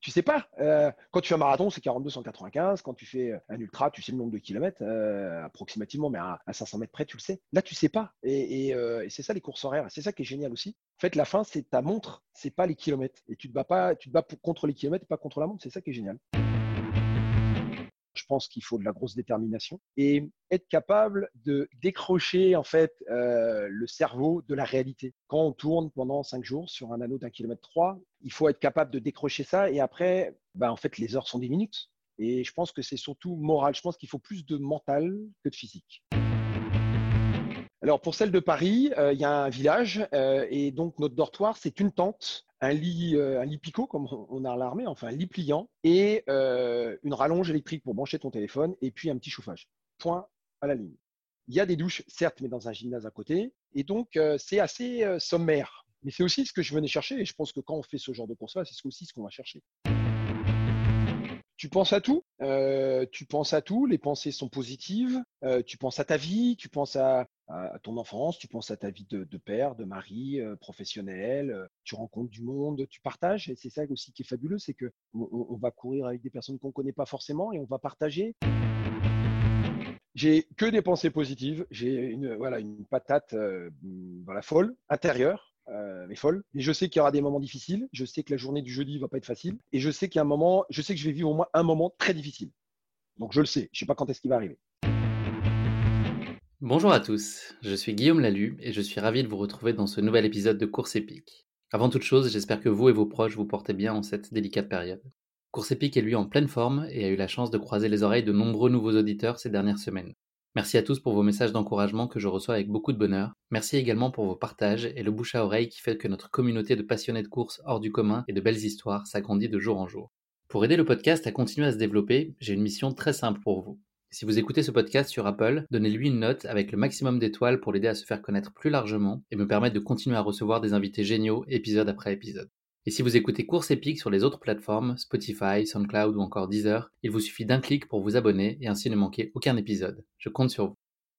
Tu sais pas. Euh, quand tu fais un marathon, c'est 42-195. Quand tu fais un ultra, tu sais le nombre de kilomètres euh, approximativement, mais à, 500 mètres près, tu le sais. Là, tu sais pas. Euh, et, c'est ça les courses horaires. C'est ça qui est génial aussi. En fait, la fin, c'est ta montre, c'est pas les kilomètres. Et tu te bats pas, tu te bats contre les kilomètres et pas contre la montre. C'est ça qui est génial. Je pense qu'il faut de la grosse détermination et être capable de décrocher en fait euh, le cerveau de la réalité. Quand on tourne pendant cinq jours sur un anneau d'un kilomètre trois, il faut être capable de décrocher ça et après, ben, en fait, les heures sont des minutes. Et je pense que c'est surtout moral. Je pense qu'il faut plus de mental que de physique. Alors pour celle de Paris, euh, il y a un village euh, et donc notre dortoir, c'est une tente, un lit, euh, un lit picot comme on a à l'armée, enfin un lit pliant et une rallonge électrique pour brancher ton téléphone et puis un petit chauffage. Point à la ligne. Il y a des douches, certes, mais dans un gymnase à côté. Et donc c'est assez sommaire. Mais c'est aussi ce que je venais chercher et je pense que quand on fait ce genre de course-là, c'est aussi ce qu'on va chercher tu penses à tout, euh, tu penses à tout, les pensées sont positives, euh, tu penses à ta vie, tu penses à, ton enfance, tu penses à ta vie de, père, de mari, euh, professionnel, tu rencontres du monde, tu partages, et c'est ça aussi qui est fabuleux, c'est que on, va courir avec des personnes qu'on ne connaît pas forcément et on va partager. J'ai que des pensées positives, j'ai une, voilà, une patate folle, intérieure, euh, mais folle. Et je sais qu'il y aura des moments difficiles. Je sais que la journée du jeudi va pas être facile. Et je sais qu'il y a un moment, je sais que je vais vivre au moins un moment très difficile. Donc je le sais. Je sais pas quand est-ce qu'il va arriver. Bonjour à tous. Je suis Guillaume Lalu et je suis ravi de vous retrouver dans ce nouvel épisode de Course épique. Avant toute chose, j'espère que vous et vos proches vous portez bien en cette délicate période. Course épique est lui en pleine forme et a eu la chance de croiser les oreilles de nombreux nouveaux auditeurs ces dernières semaines. Merci à tous pour vos messages d'encouragement que je reçois avec beaucoup de bonheur. Merci également pour vos partages et le bouche à oreille qui fait que notre communauté de passionnés de course hors du commun et de belles histoires s'agrandit de jour en jour. Pour aider le podcast à continuer à se développer, j'ai une mission très simple pour vous. Si vous écoutez ce podcast sur Apple, donnez-lui une note avec le maximum d'étoiles pour l'aider à se faire connaître plus largement et me permettre de continuer à recevoir des invités géniaux épisode après épisode. Et si vous écoutez Course Épique sur les autres plateformes, Spotify, SoundCloud ou encore Deezer, il vous suffit d'un clic pour vous abonner et ainsi ne manquer aucun épisode. Je compte sur vous.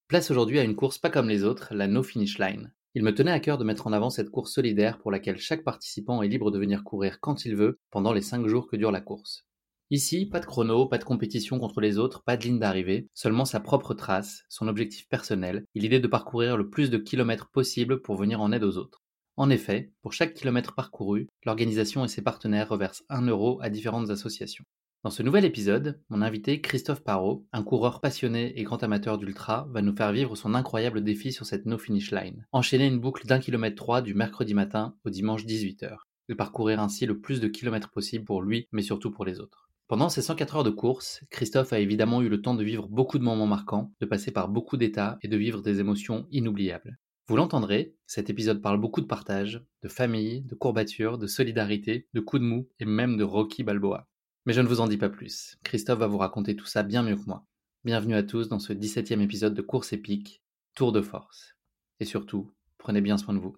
Place aujourd'hui à une course pas comme les autres, la No Finish Line. Il me tenait à cœur de mettre en avant cette course solidaire pour laquelle chaque participant est libre de venir courir quand il veut pendant les 5 jours que dure la course. Ici, pas de chrono, pas de compétition contre les autres, pas de ligne d'arrivée, seulement sa propre trace, son objectif personnel et l'idée de parcourir le plus de kilomètres possible pour venir en aide aux autres. En effet, pour chaque kilomètre parcouru, l'organisation et ses partenaires reversent 1 euro à différentes associations. Dans ce nouvel épisode, mon invité Christophe Parot, un coureur passionné et grand amateur d'ultra, va nous faire vivre son incroyable défi sur cette no finish line. Enchaîner une boucle d'un kilomètre 3 du mercredi matin au dimanche 18h. Et parcourir ainsi le plus de kilomètres possible pour lui, mais surtout pour les autres. Pendant ces 104 heures de course, Christophe a évidemment eu le temps de vivre beaucoup de moments marquants, de passer par beaucoup d'états et de vivre des émotions inoubliables. Vous l'entendrez, cet épisode parle beaucoup de partage, de famille, de courbature, de solidarité, de coups de mou et même de Rocky Balboa. Mais je ne vous en dis pas plus, Christophe va vous raconter tout ça bien mieux que moi. Bienvenue à tous dans ce 17e épisode de Course épique, Tour de force. Et surtout, prenez bien soin de vous.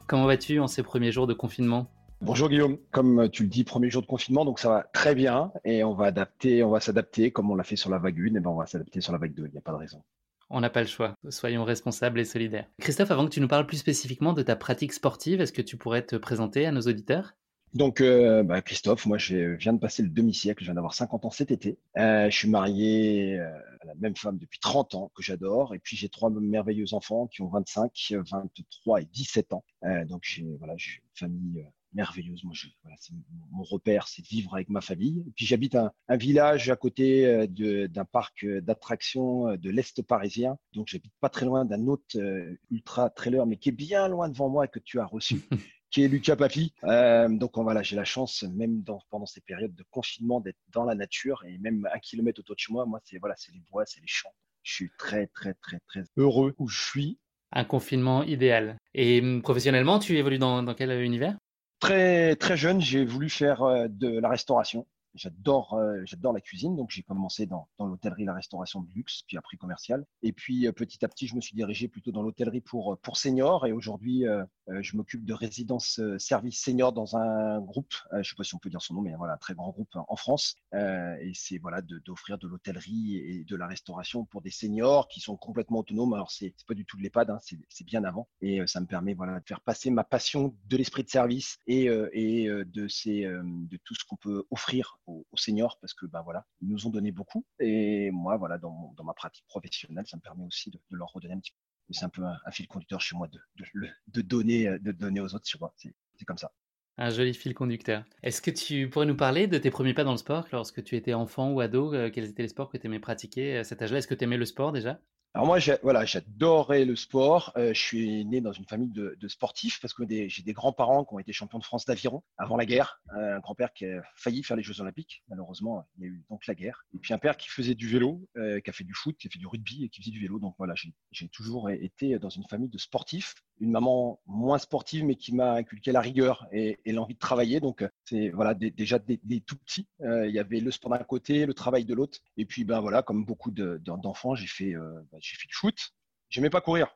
Comment vas-tu en ces premiers jours de confinement? Bonjour Guillaume, comme tu le dis, premier jour de confinement, donc ça va très bien et on va adapter, on va s'adapter comme on l'a fait sur la vague 1, et ben on va s'adapter sur la vague 2, il n'y a pas de raison. On n'a pas le choix, soyons responsables et solidaires. Christophe, avant que tu nous parles plus spécifiquement de ta pratique sportive, est-ce que tu pourrais te présenter à nos auditeurs? Donc, euh, bah, Christophe, moi, je viens de passer le demi-siècle, je viens d'avoir 50 ans cet été. Euh, je suis marié euh, à la même femme depuis 30 ans, que j'adore. Et puis, j'ai trois merveilleux enfants qui ont 25, 23 et 17 ans. donc, j'ai voilà, une famille merveilleuse. Moi, je, voilà, mon repère, c'est de vivre avec ma famille. Et puis, j'habite un, un, village à côté d'un parc d'attractions de l'Est parisien. Donc, j'habite pas très loin d'un autre ultra trailer, mais qui est bien loin devant moi et que tu as reçu. qui est Lucas Papi. Euh, donc voilà, j'ai la chance, même dans, pendant ces périodes de confinement, d'être dans la nature et même un kilomètre autour de chez moi. Moi, c'est voilà, c'est les bois, c'est les champs. Je suis très, très, très, très heureux où je suis. Un confinement idéal. Et hum, professionnellement, tu évolues dans, dans quel univers? Très, très jeune, j'ai voulu faire euh, de la restauration. J'adore, euh, j'adore la cuisine, donc j'ai commencé dans, dans l'hôtellerie, la restauration de luxe, puis après commercial. Et puis euh, petit à petit, je me suis dirigé plutôt dans l'hôtellerie pour pour seniors. Et aujourd'hui, euh, je m'occupe de résidence service senior dans un groupe. je sais pas si on peut dire son nom, mais voilà, très grand groupe en France. et c'est voilà d'offrir de, l'hôtellerie et de la restauration pour des seniors qui sont complètement autonomes. Alors c'est pas du tout de l'EHPAD, hein, c'est bien avant. Et ça me permet voilà de faire passer ma passion de l'esprit de service et et de ces de tout ce qu'on peut offrir aux, seniors parce que ben voilà, ils nous ont donné beaucoup. Et moi, voilà, dans, dans ma pratique professionnelle, ça me permet aussi de, leur redonner un petit peu. C'est un peu un, fil conducteur chez moi de, de, donner, de donner aux autres, tu vois. C'est comme ça. Un joli fil conducteur. Est-ce que tu pourrais nous parler de tes premiers pas dans le sport lorsque tu étais enfant ou ado? Euh, Quels étaient les sports que tu aimais pratiquer à cet âge-là? Est-ce que tu aimais le sport déjà? Alors moi, voilà, j'adorais le sport. Euh, je suis né dans une famille de, sportifs parce que j'ai des grands-parents qui ont été champions de France d'aviron avant la guerre. Euh, un grand-père qui a failli faire les Jeux Olympiques. Malheureusement, il y a eu donc la guerre. Et puis un père qui faisait du vélo, euh, qui a fait du foot, qui a fait du rugby et qui faisait du vélo. Donc voilà, j'ai toujours été dans une famille de sportifs. Une maman moins sportive, mais qui m'a inculqué la rigueur et, l'envie de travailler. Donc c'est voilà déjà des, tout petits. il y avait le sport d'un côté, le travail de l'autre. Et puis ben voilà, comme beaucoup d'enfants, j'ai fait ben, j'ai fait du foot. J'aimais pas courir.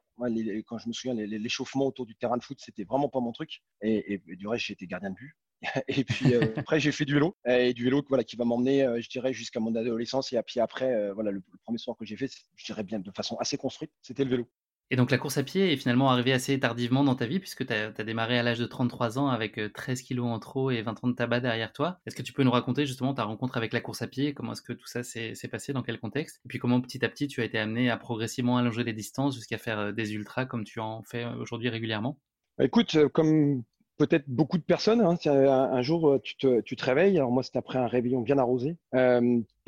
quand je me souviens, l'échauffement autour du terrain de foot, c'était vraiment pas mon truc. Et, du reste, été gardien de but. et puis euh, après, j'ai fait du vélo. Et du vélo voilà, qui va m'emmener, euh, je dirais, jusqu'à mon adolescence. Et puis après, euh, voilà, le, le, premier sport que j'ai fait, je dirais bien de façon assez construite, c'était le vélo. Et donc la course à pied est finalement arrivée assez tardivement dans ta vie, puisque tu as, démarré à l'âge de 33 ans avec 13 euh, kilos en trop et 20 ans de tabac derrière toi. Est-ce que tu peux nous raconter justement ta rencontre avec la course à pied? Comment est-ce que tout ça s'est passé? Dans quel contexte? Et puis comment petit à petit tu as été amené à progressivement allonger les distances jusqu'à faire euh, des ultras comme tu en fais euh, aujourd'hui régulièrement? Bah, Écoute, comme peut-être beaucoup de personnes, hein, un, jour tu te, réveilles, alors moi c'est après un réveillon bien arrosé, tu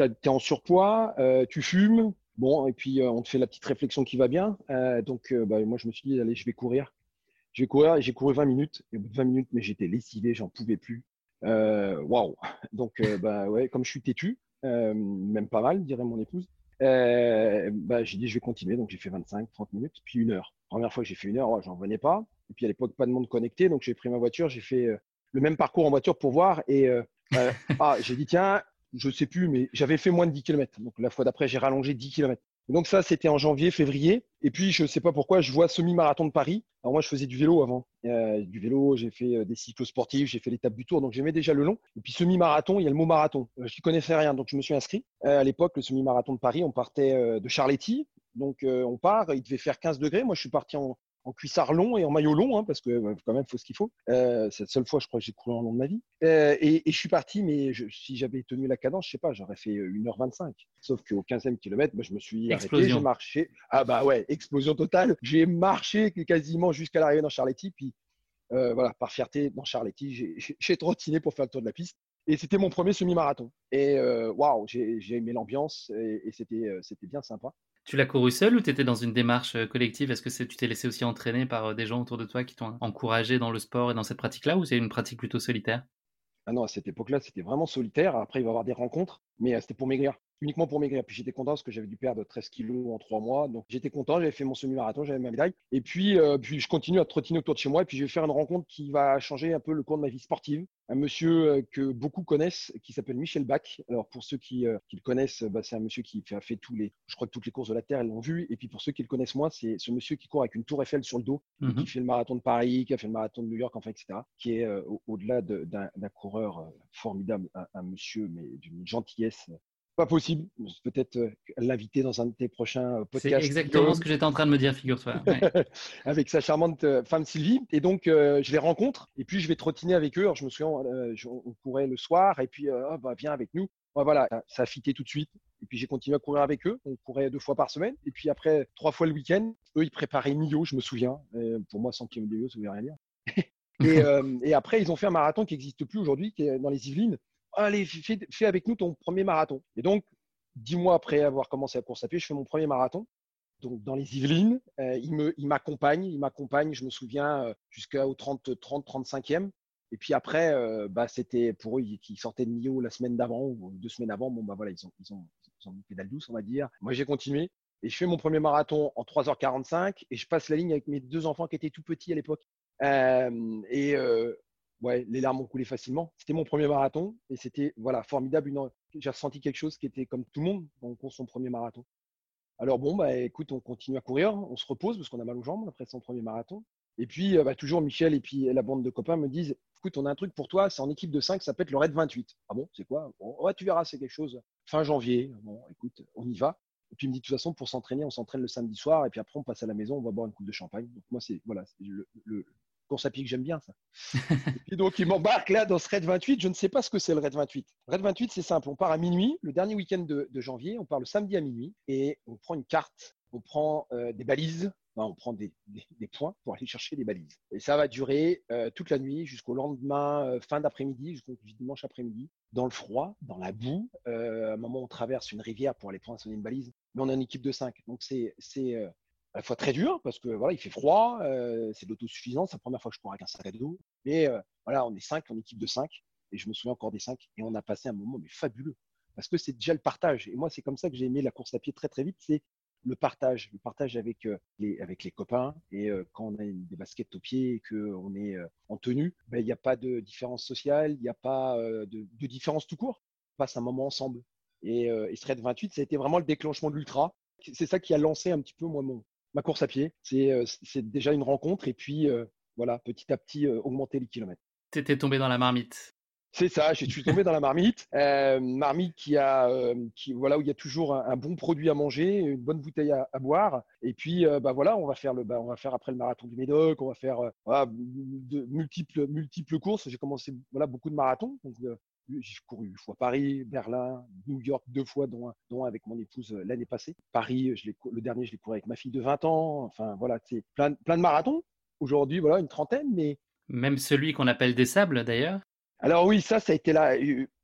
es en surpoids, tu fumes, Bon, et puis euh, on te fait la petite réflexion qui va bien. Euh, donc, euh, bah, moi, je me suis dit, allez, je vais courir. Je vais courir. J'ai couru 20 minutes. Et au bout de 20 minutes, mais j'étais lessivé, j'en pouvais plus. Waouh Donc, bah, ouais, comme je suis têtu, même pas mal, dirait mon épouse, bah, j'ai dit, je vais continuer. Donc, j'ai fait 25, 30 minutes, puis une heure. Première fois que j'ai fait une heure, j'en venais pas. Et puis, à l'époque, pas de monde connecté. Donc, j'ai pris ma voiture, j'ai fait le même parcours en voiture pour voir. Et ah, j'ai dit, tiens, je sais plus, mais j'avais fait moins de 10 km. Donc la fois d'après, j'ai rallongé 10 km. donc ça, c'était en janvier, février. Et puis, je ne sais pas pourquoi, je vois semi-marathon de Paris. Alors moi, je faisais du vélo avant. Euh, du vélo, j'ai fait euh, des cyclos sportifs, j'ai fait l'étape du Tour, donc j'aimais déjà le long. Et puis semi-marathon, il y a le mot marathon. Euh, je n'y connaissais rien, donc je me suis inscrit. à l'époque, le semi-marathon de Paris, on partait de Charletti. Donc on part, il devait faire 15 degrés. Moi, je suis parti en, en cuissard long et en maillot long, hein, parce que bah, quand même, il faut ce qu'il faut. Euh, c'est la seule fois, je crois, que j'ai couru en long de ma vie. Euh, et, je suis parti, mais si j'avais tenu la cadence, je sais pas, j'aurais fait 1h25. Euh, Sauf qu'au 15e kilomètre, bah, je me suis arrêté, j'ai marché. Ah bah ouais, explosion totale. J'ai marché quasiment jusqu'à l'arrivée dans Charletti, puis voilà, par fierté, dans Charletti, j'ai trottiné pour faire le tour de la piste. Et c'était mon premier semi-marathon. Et waouh, j'ai aimé l'ambiance et, et c'était bien sympa. Tu l'as couru seul ou tu étais dans une démarche euh, collective? Est-ce que tu t'es laissé aussi entraîner par euh, des gens autour de toi qui t'ont encouragé dans le sport et dans cette pratique-là ou c'est une pratique plutôt solitaire? Ah non, à cette époque-là, c'était vraiment solitaire. Après, il va y avoir des rencontres, mais euh, c'était pour maigrir. uniquement pour maigrir. Puis j'étais content parce que j'avais dû perdre 13 kilos en trois mois. Donc j'étais content, j'avais fait mon semi-marathon, j'avais ma médaille. Et puis, euh, puis je continue à trottiner autour de chez moi. Et puis je vais faire une rencontre qui va changer un peu le cours de ma vie sportive. Un monsieur euh, que beaucoup connaissent, qui s'appelle Michel Bach. Alors pour ceux qui, euh, qui le connaissent, bah, c'est un monsieur qui a fait tous les, je crois que toutes les courses de la Terre, ils l'ont vu. Et puis pour ceux qui le connaissent moins, c'est ce monsieur qui court avec une tour Eiffel sur le dos, qui Mhm. fait le marathon de Paris, qui a fait le marathon de New York, enfin, etc. Qui est euh, au- au-delà de- d'un coureur formidable, un, un monsieur, mais d'une gentillesse euh, pas possible. Peut-être euh, l'inviter dans un de tes prochains euh, C'est podcasts. exactement Guillaume ce que j'étais en train de me dire, figure-toi. Ouais. avec sa charmante femme Sylvie. Et donc, euh, je les rencontre et puis je vais trottiner avec eux. Alors, je me souviens, euh, je- on courait le soir et puis, euh, bah, viens avec nous. Voilà, ça a fité tout de suite. Et puis, j'ai continué à courir avec eux. On courait deux fois par semaine. Et puis, après, trois fois le week-end. Eux, ils préparaient Millau, je me souviens. Pour moi, 100 km de Millau, ça ne veut rien dire. et, et après, ils ont fait un marathon qui n'existe plus aujourd'hui, qui est dans les Yvelines. Allez, fais, avec nous ton premier marathon. Et donc, dix mois après avoir commencé la course à pied, je fais mon premier marathon donc dans les Yvelines. Euh, il m'accompagne, il m'accompagne, je me souviens, jusqu'au 30, 30, 35e. Et puis après, euh, bah, c'était pour eux qui sortaient de Millau la semaine d'avant ou deux semaines avant. Bon, bah voilà, ils ont, ils ont, ils ont une pédale douce, on va dire. Moi, j'ai continué et je fais mon premier marathon en 3h45 et je passe la ligne avec mes deux enfants qui étaient tout petits à l'époque. Euh, et euh, ouais, les larmes ont coulé facilement. C'était mon premier marathon et c'était voilà formidable. Une... J'ai ressenti quelque chose qui était comme tout le monde on court son premier marathon. Alors bon, bah écoute, on continue à courir, on se repose parce qu'on a mal aux jambes après son premier marathon. Et puis, euh, bah, toujours Michel et puis la bande de copains me disent Écoute, on a un truc pour toi, c'est en équipe de 5, ça peut être le Raid 28. Ah bon, c'est quoi? Ouais, tu verras, c'est quelque chose. Fin janvier. Bon, écoute, on y va. Et puis il me dit de toute façon, pour s'entraîner, on s'entraîne le samedi soir et puis après, on passe à la maison, on va boire une coupe de champagne. Donc moi, c'est voilà, le course à pied que j'aime bien, ça. et donc, il m'embarque là dans ce Raid 28. Je ne sais pas ce que c'est le Raid 28. Raid 28, c'est simple. On part à minuit, le dernier week-end de, de janvier. On part le samedi à minuit et on prend une carte, on prend euh, des balises, Enfin, on prend des, des, des, points pour aller chercher des balises. Et ça va durer euh, toute la nuit jusqu'au lendemain, euh, fin d'après-midi, jusqu'au dimanche après-midi, dans le froid, dans la boue. À un moment, on traverse une rivière pour aller poinçonner une balise. Mais on a une équipe de 5. Donc, c'est à la fois très dur parce que voilà, il fait froid, euh, c'est de l'autosuffisance. C'est la première fois que je cours avec un sac à dos. Mais euh, voilà, on est 5, on est équipe de 5. Et je me souviens encore des 5. Et on a passé un moment mais fabuleux. Parce que c'est déjà le partage. Et moi, c'est comme ça que j'ai aimé la course à pied très, très vite. C'est le partage, le partage avec, euh, les, avec les copains. Et quand on a des baskets au pied et qu'on est euh, en tenue, il ben, n'y a pas de différence sociale, il n'y a pas de, différence tout court. On passe un moment ensemble. Et, et Thread 28, ça a été vraiment le déclenchement de l'ultra. C'est ça qui a lancé un petit peu moi, mon, ma course à pied. C'est déjà une rencontre et puis euh, voilà, petit à petit augmenter les kilomètres. Tu étais tombé dans la marmite. C'est ça, je suis tombé dans la marmite. Euh, marmite qui a, euh, voilà, où il y a toujours un, bon produit à manger, une bonne bouteille à, boire. Et puis, euh, bah voilà, on va faire le, bah, on va faire après le marathon du Médoc, on va faire de multiples, multiples courses. J'ai commencé voilà beaucoup de marathons. Donc, j'ai couru une fois Paris, Berlin, New York deux fois, dont dont avec mon épouse l'année passée. Paris, le dernier, je l'ai couru avec ma fille de 20 ans. Enfin voilà, c'est plein, plein de marathons. Aujourd'hui, voilà, une trentaine, mais même celui qu'on appelle des sables d'ailleurs. Alors oui, ça, ça a été là.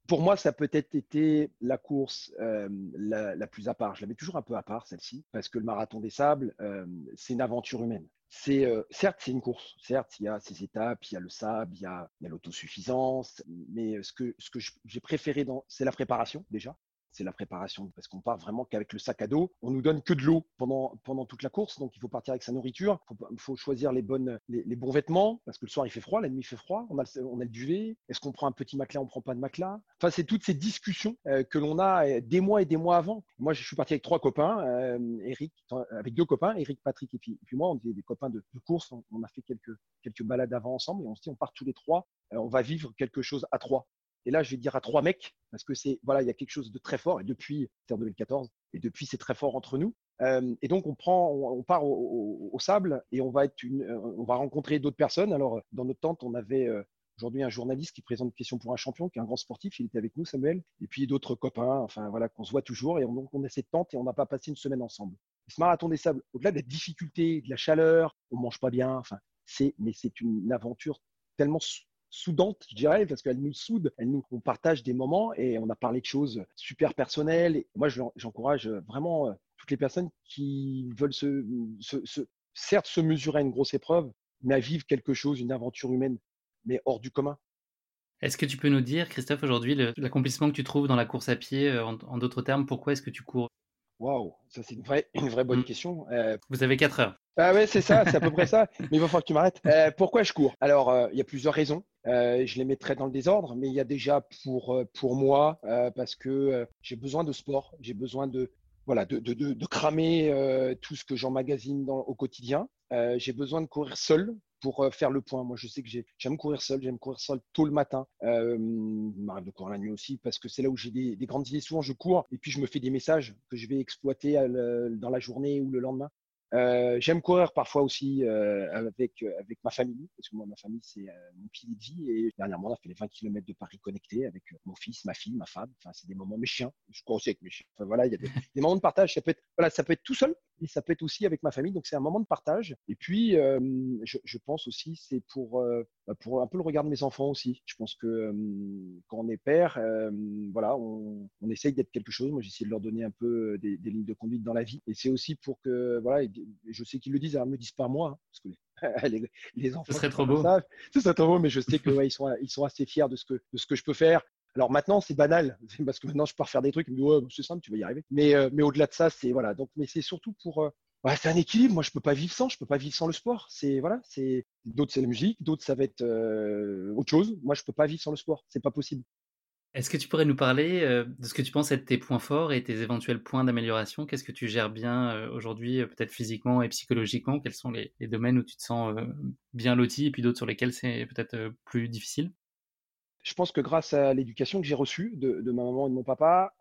Pour moi, ça a peut-être été la course euh, la, plus à part. Je l'avais toujours un peu à part, celle-ci, parce que le marathon des sables, euh, c'est une aventure humaine. C'est euh, certes, c'est une course. Certes, il y a ces étapes, il y a le sable, il y a, a l'autosuffisance. Mais ce que, ce que j'ai préféré, c'est la préparation déjà c'est la préparation parce qu'on part vraiment qu'avec le sac à dos. On nous donne que de l'eau pendant, toute la course, donc il faut partir avec sa nourriture. Il faut, choisir les, bons vêtements parce que le soir il fait froid, la nuit il fait froid. On a, le duvet. Est-ce qu'on prend un petit matelas, on prend pas de matelas? Enfin, c'est toutes ces discussions euh, que l'on a des mois et des mois avant. Moi, je suis parti avec trois copains, euh, Eric, avec deux copains, Eric, Patrick et puis, et puis moi, on était des copains de, course. On, a fait quelques, quelques balades avant ensemble et on se dit on part tous les trois, euh, on va vivre quelque chose à trois. Et là, je vais dire à trois mecs, parce que c'est voilà, il y a quelque chose de très fort. Et depuis, c'est en 2014, et depuis, c'est très fort entre nous. Euh, et donc, on prend, on, part au, sable et on va être une, on va rencontrer d'autres personnes. Alors, dans notre tente, on avait euh, aujourd'hui un journaliste qui présente une question pour un champion, qui est un grand sportif. Il était avec nous, Samuel. Et puis d'autres copains, enfin voilà, qu'on se voit toujours. Et on, donc, on a cette tente et on n'a pas passé une semaine ensemble. Ce marathon des sables, au-delà des difficultés, de la chaleur, on mange pas bien. Enfin, c'est, mais c'est une aventure tellement soudante, je dirais, parce qu'elle nous soude, elle nous, on partage des moments et on a parlé de choses super personnelles. Et moi, j'encourage vraiment euh, toutes les personnes qui veulent certes se mesurer à une grosse épreuve, mais à vivre quelque chose, une aventure humaine, mais hors du commun. Est-ce que tu peux nous dire, Christophe, aujourd'hui, l'accomplissement que tu trouves dans la course à pied, euh, en, d'autres termes, pourquoi est-ce que tu cours? Waouh, ça c'est une vraie, une vraie bonne mmh. question. Euh, Vous avez 4 heures. Ah ouais, c'est ça, c'est à peu près ça. Mais il va falloir que tu m'arrêtes. Euh, pourquoi je cours? Alors, il y a plusieurs raisons. je les mettrai dans le désordre, mais il y a déjà pour, pour moi, parce que j'ai besoin de sport, j'ai besoin de, voilà, de, de, de, cramer tout ce que j'emmagasine au quotidien. j'ai besoin de courir seul pour euh, faire le point. Moi, je sais que j'aime courir seul, j'aime courir seul tôt le matin. Euh, m'arrive de courir la nuit aussi parce que c'est là où j'ai des, grandes idées. Souvent, je cours et puis je me fais des messages que je vais exploiter euh, dans la journée ou le lendemain. Euh, j'aime courir parfois aussi euh, avec, avec ma famille, parce que moi, ma famille, c'est euh, mon pilier de vie. Et dernièrement, on a fait les 20 km de Paris connectés avec mon fils, ma fille, ma femme. Enfin, c'est des moments, mes chiens. Je cours aussi avec mes chiens. Enfin, voilà, il y a des, des, moments de partage. Ça peut, être, voilà, ça peut être tout seul et ça peut être aussi avec ma famille. Donc, c'est un moment de partage. Et puis, je, je, pense aussi, c'est pour, bah, pour un peu le regard de mes enfants aussi. Je pense que quand on est père, voilà, on, on essaye d'être quelque chose. Moi, j'essaie de leur donner un peu des, des, lignes de conduite dans la vie. Et c'est aussi pour que, voilà, je sais qu'ils le disent, ne me disent pas moi, hein, parce que les, les, enfants. Ce serait trop beau. Ce serait trop beau, mais je sais qu'ils ouais, sont, ils sont assez fiers de ce que, de ce que je peux faire. Alors maintenant, c'est banal, parce que maintenant, je peux refaire des trucs, mais ouais, c'est simple, tu vas y arriver. Mais, euh, mais au-delà de ça, c'est voilà. Donc, mais c'est surtout pour. Euh, c'est un équilibre. Moi, je peux pas vivre sans. Je peux pas vivre sans le sport. C'est voilà. C'est d'autres, c'est la musique. D'autres, ça va être euh, autre chose. Moi, je peux pas vivre sans le sport. C'est pas possible. Est-ce que tu pourrais nous parler euh, de ce que tu penses être tes points forts et tes éventuels points d'amélioration? Qu'est-ce que tu gères bien euh, aujourd'hui, euh, peut-être physiquement et psychologiquement? Quels sont les, domaines où tu te sens bien loti et puis d'autres sur lesquels c'est peut-être plus difficile? Je pense que grâce à l'éducation que j'ai reçue de, ma maman et de mon papa,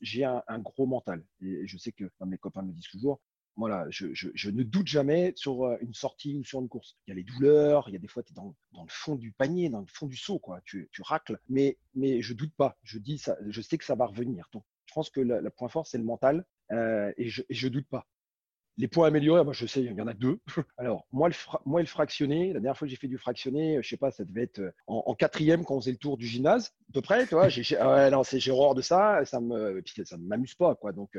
j'ai un, gros mental. Et je sais que, mes copains me disent toujours, voilà, je, je, ne doute jamais sur euh, une sortie ou sur une course. Il y a les douleurs, il y a des fois, tu es dans, dans, le fond du panier, dans le fond du seau, quoi. Tu, tu racles, mais, mais je doute pas. Je, dis ça, je sais que ça va revenir. Donc, je pense que le, point fort, c'est le mental euh, et, je, et je doute pas. Les points améliorés, moi je sais, il y en a deux. Alors, moi le, moi, le fractionné, la dernière fois que j'ai fait du fractionné, je sais pas, ça devait être euh, en, quatrième quand on faisait le tour du gymnase, à peu près, tu. J'ai, ouais, non, c'est, j'ai horreur de ça, ça me, ça m'amuse pas, quoi. Donc,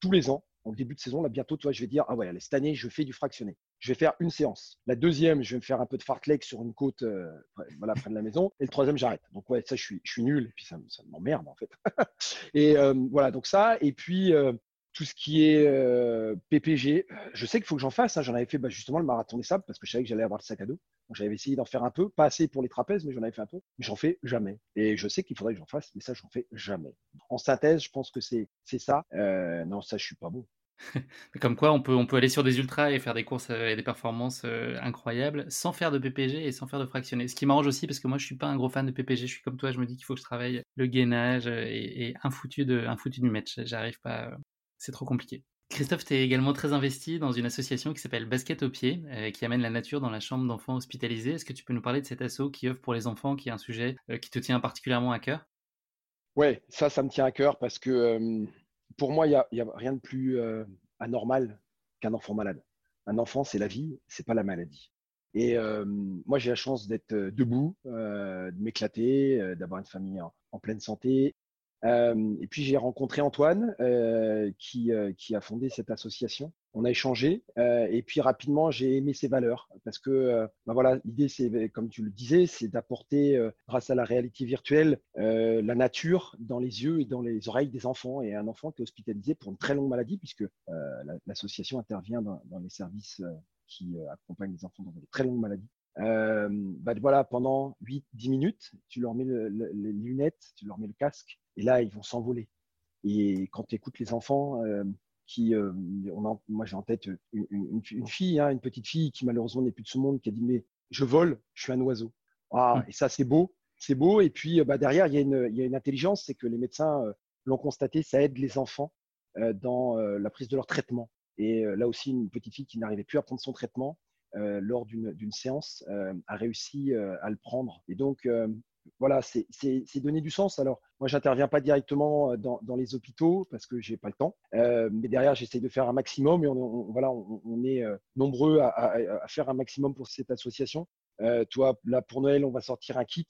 tous les ans, au début de saison, là, bientôt, toi, je vais dire, ah ouais, cette année, je fais du fractionné. Je vais faire une séance. La deuxième, je vais me faire un peu de fartlek sur une côte, euh, voilà, près de la maison. Et le troisième, j'arrête. Donc, ouais, ça, je suis, je suis nul. Et puis, ça, ça m'emmerde, en fait. et euh, voilà, donc ça. Et puis, euh, tout ce qui est PPG, je sais qu'il faut que j'en fasse. Hein. J'en avais fait bah, justement le marathon des sables parce que je savais que j'allais avoir le sac à dos. J'avais essayé d'en faire un peu, pas assez pour les trapèzes, mais j'en avais fait un peu. Mais j'en fais jamais. Et je sais qu'il faudrait que j'en fasse, mais ça, j'en fais jamais. En synthèse, je pense que c'est ça. non, ça, je suis pas bon. Comme quoi, on peut, on peut aller sur des ultras et faire des courses et des performances incroyables sans faire de PPG et sans faire de fractionné. Ce qui m'arrange aussi parce que moi, je suis pas un gros fan de PPG. Je suis comme toi, je me dis qu'il faut que je travaille le gainage et, un, foutu de, un foutu du match. J'arrive pas, c'est trop compliqué. Christophe, tu es également très investi dans une association qui s'appelle Basket au pied, qui amène la nature dans la chambre d'enfants hospitalisés. Est-ce que tu peux nous parler de cet asso qui œuvre pour les enfants, qui est un sujet qui te tient particulièrement à cœur? Ouais, ça, ça me tient à cœur parce que pour moi, il n'y a, rien de plus euh, anormal qu'un enfant malade. Un enfant, c'est la vie, c'est pas la maladie. Et euh, moi, j'ai la chance d'être euh, debout, de m'éclater, d'avoir une famille en, pleine santé euh, et puis j'ai rencontré Antoine euh, qui, euh, qui, a fondé cette association. On a échangé et puis rapidement j'ai aimé ses valeurs parce que ben voilà l'idée c'est comme tu le disais c'est d'apporter grâce à la réalité virtuelle la nature dans les yeux et dans les oreilles des enfants et un enfant qui est hospitalisé pour une très longue maladie puisque l'association intervient dans, dans, les services qui accompagnent les enfants dans des très longues maladies. Euh, bah voilà, pendant 8-10 minutes, tu leur mets les lunettes, tu leur mets le casque, et là, ils vont s'envoler. Et quand tu écoutes les enfants, euh, qui, euh, on moi j'ai en tête une, une, fille, hein, une petite fille qui malheureusement n'est plus de ce monde, qui a dit mais je vole, je suis un oiseau. Ah, mmh. Et ça c'est beau, c'est beau. Et puis bah, derrière il y, a une, il y a une intelligence, c'est que les médecins l'ont constaté, ça aide les enfants dans la prise de leur traitement. Et là aussi une petite fille qui n'arrivait plus à prendre son traitement, euh, lors d'une séance euh, a réussi euh, à le prendre. Et donc, voilà, c'est donner du sens. Alors, moi, j'interviens pas directement dans, dans, les hôpitaux parce que j'ai pas le temps. mais derrière, j'essaye de faire un maximum et on, voilà, on, est nombreux à, à, faire un maximum pour cette association. Euh, toi, là, pour Noël, on va sortir un kit.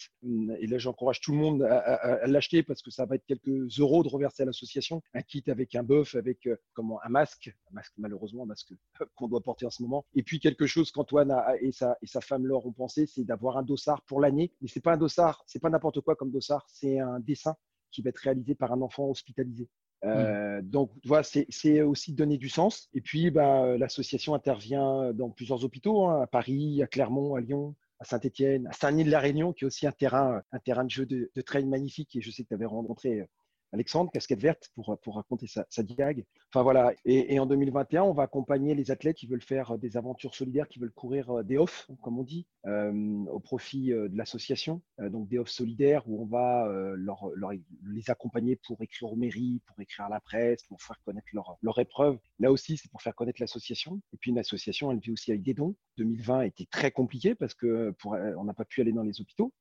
Et là, j'encourage tout le monde à, l'acheter parce que ça va être quelques euros de reverser à l'association. Un kit avec un bœuf, avec comment, un masque, un masque, malheureusement, un masque qu'on doit porter en ce moment. Et puis, quelque chose qu'Antoine et sa, femme Laure ont pensé, c'est d'avoir un dossard pour l'année. Mais c'est pas un dossard, c'est pas n'importe quoi comme dossard, c'est un dessin qui va être réalisé par un enfant hospitalisé. Mmh. Euh, donc, voilà, c'est aussi donner du sens. Et puis, bah, l'association intervient dans plusieurs hôpitaux, hein, à Paris, à Clermont, à Lyon, à Saint-Etienne, à Saint-Denis-de-la-Réunion, qui est aussi un terrain, un terrain de jeu de, de trail magnifique. Et je sais que tu avais rencontré Alexandre, casquette verte, pour, pour raconter sa, sa diag. Enfin voilà, et, en 2021, on va accompagner les athlètes qui veulent faire des aventures solidaires, qui veulent courir euh, des off, comme on dit, euh, au profit euh, de l'association. donc des off solidaires où on va les accompagner pour écrire aux mairies, pour écrire à la presse, pour faire connaître leur, leur épreuve. Là aussi, c'est pour faire connaître l'association. Et puis une association, elle vit aussi avec des dons. 2020 était très compliqué parce que pour, on n'a pas pu aller dans les hôpitaux.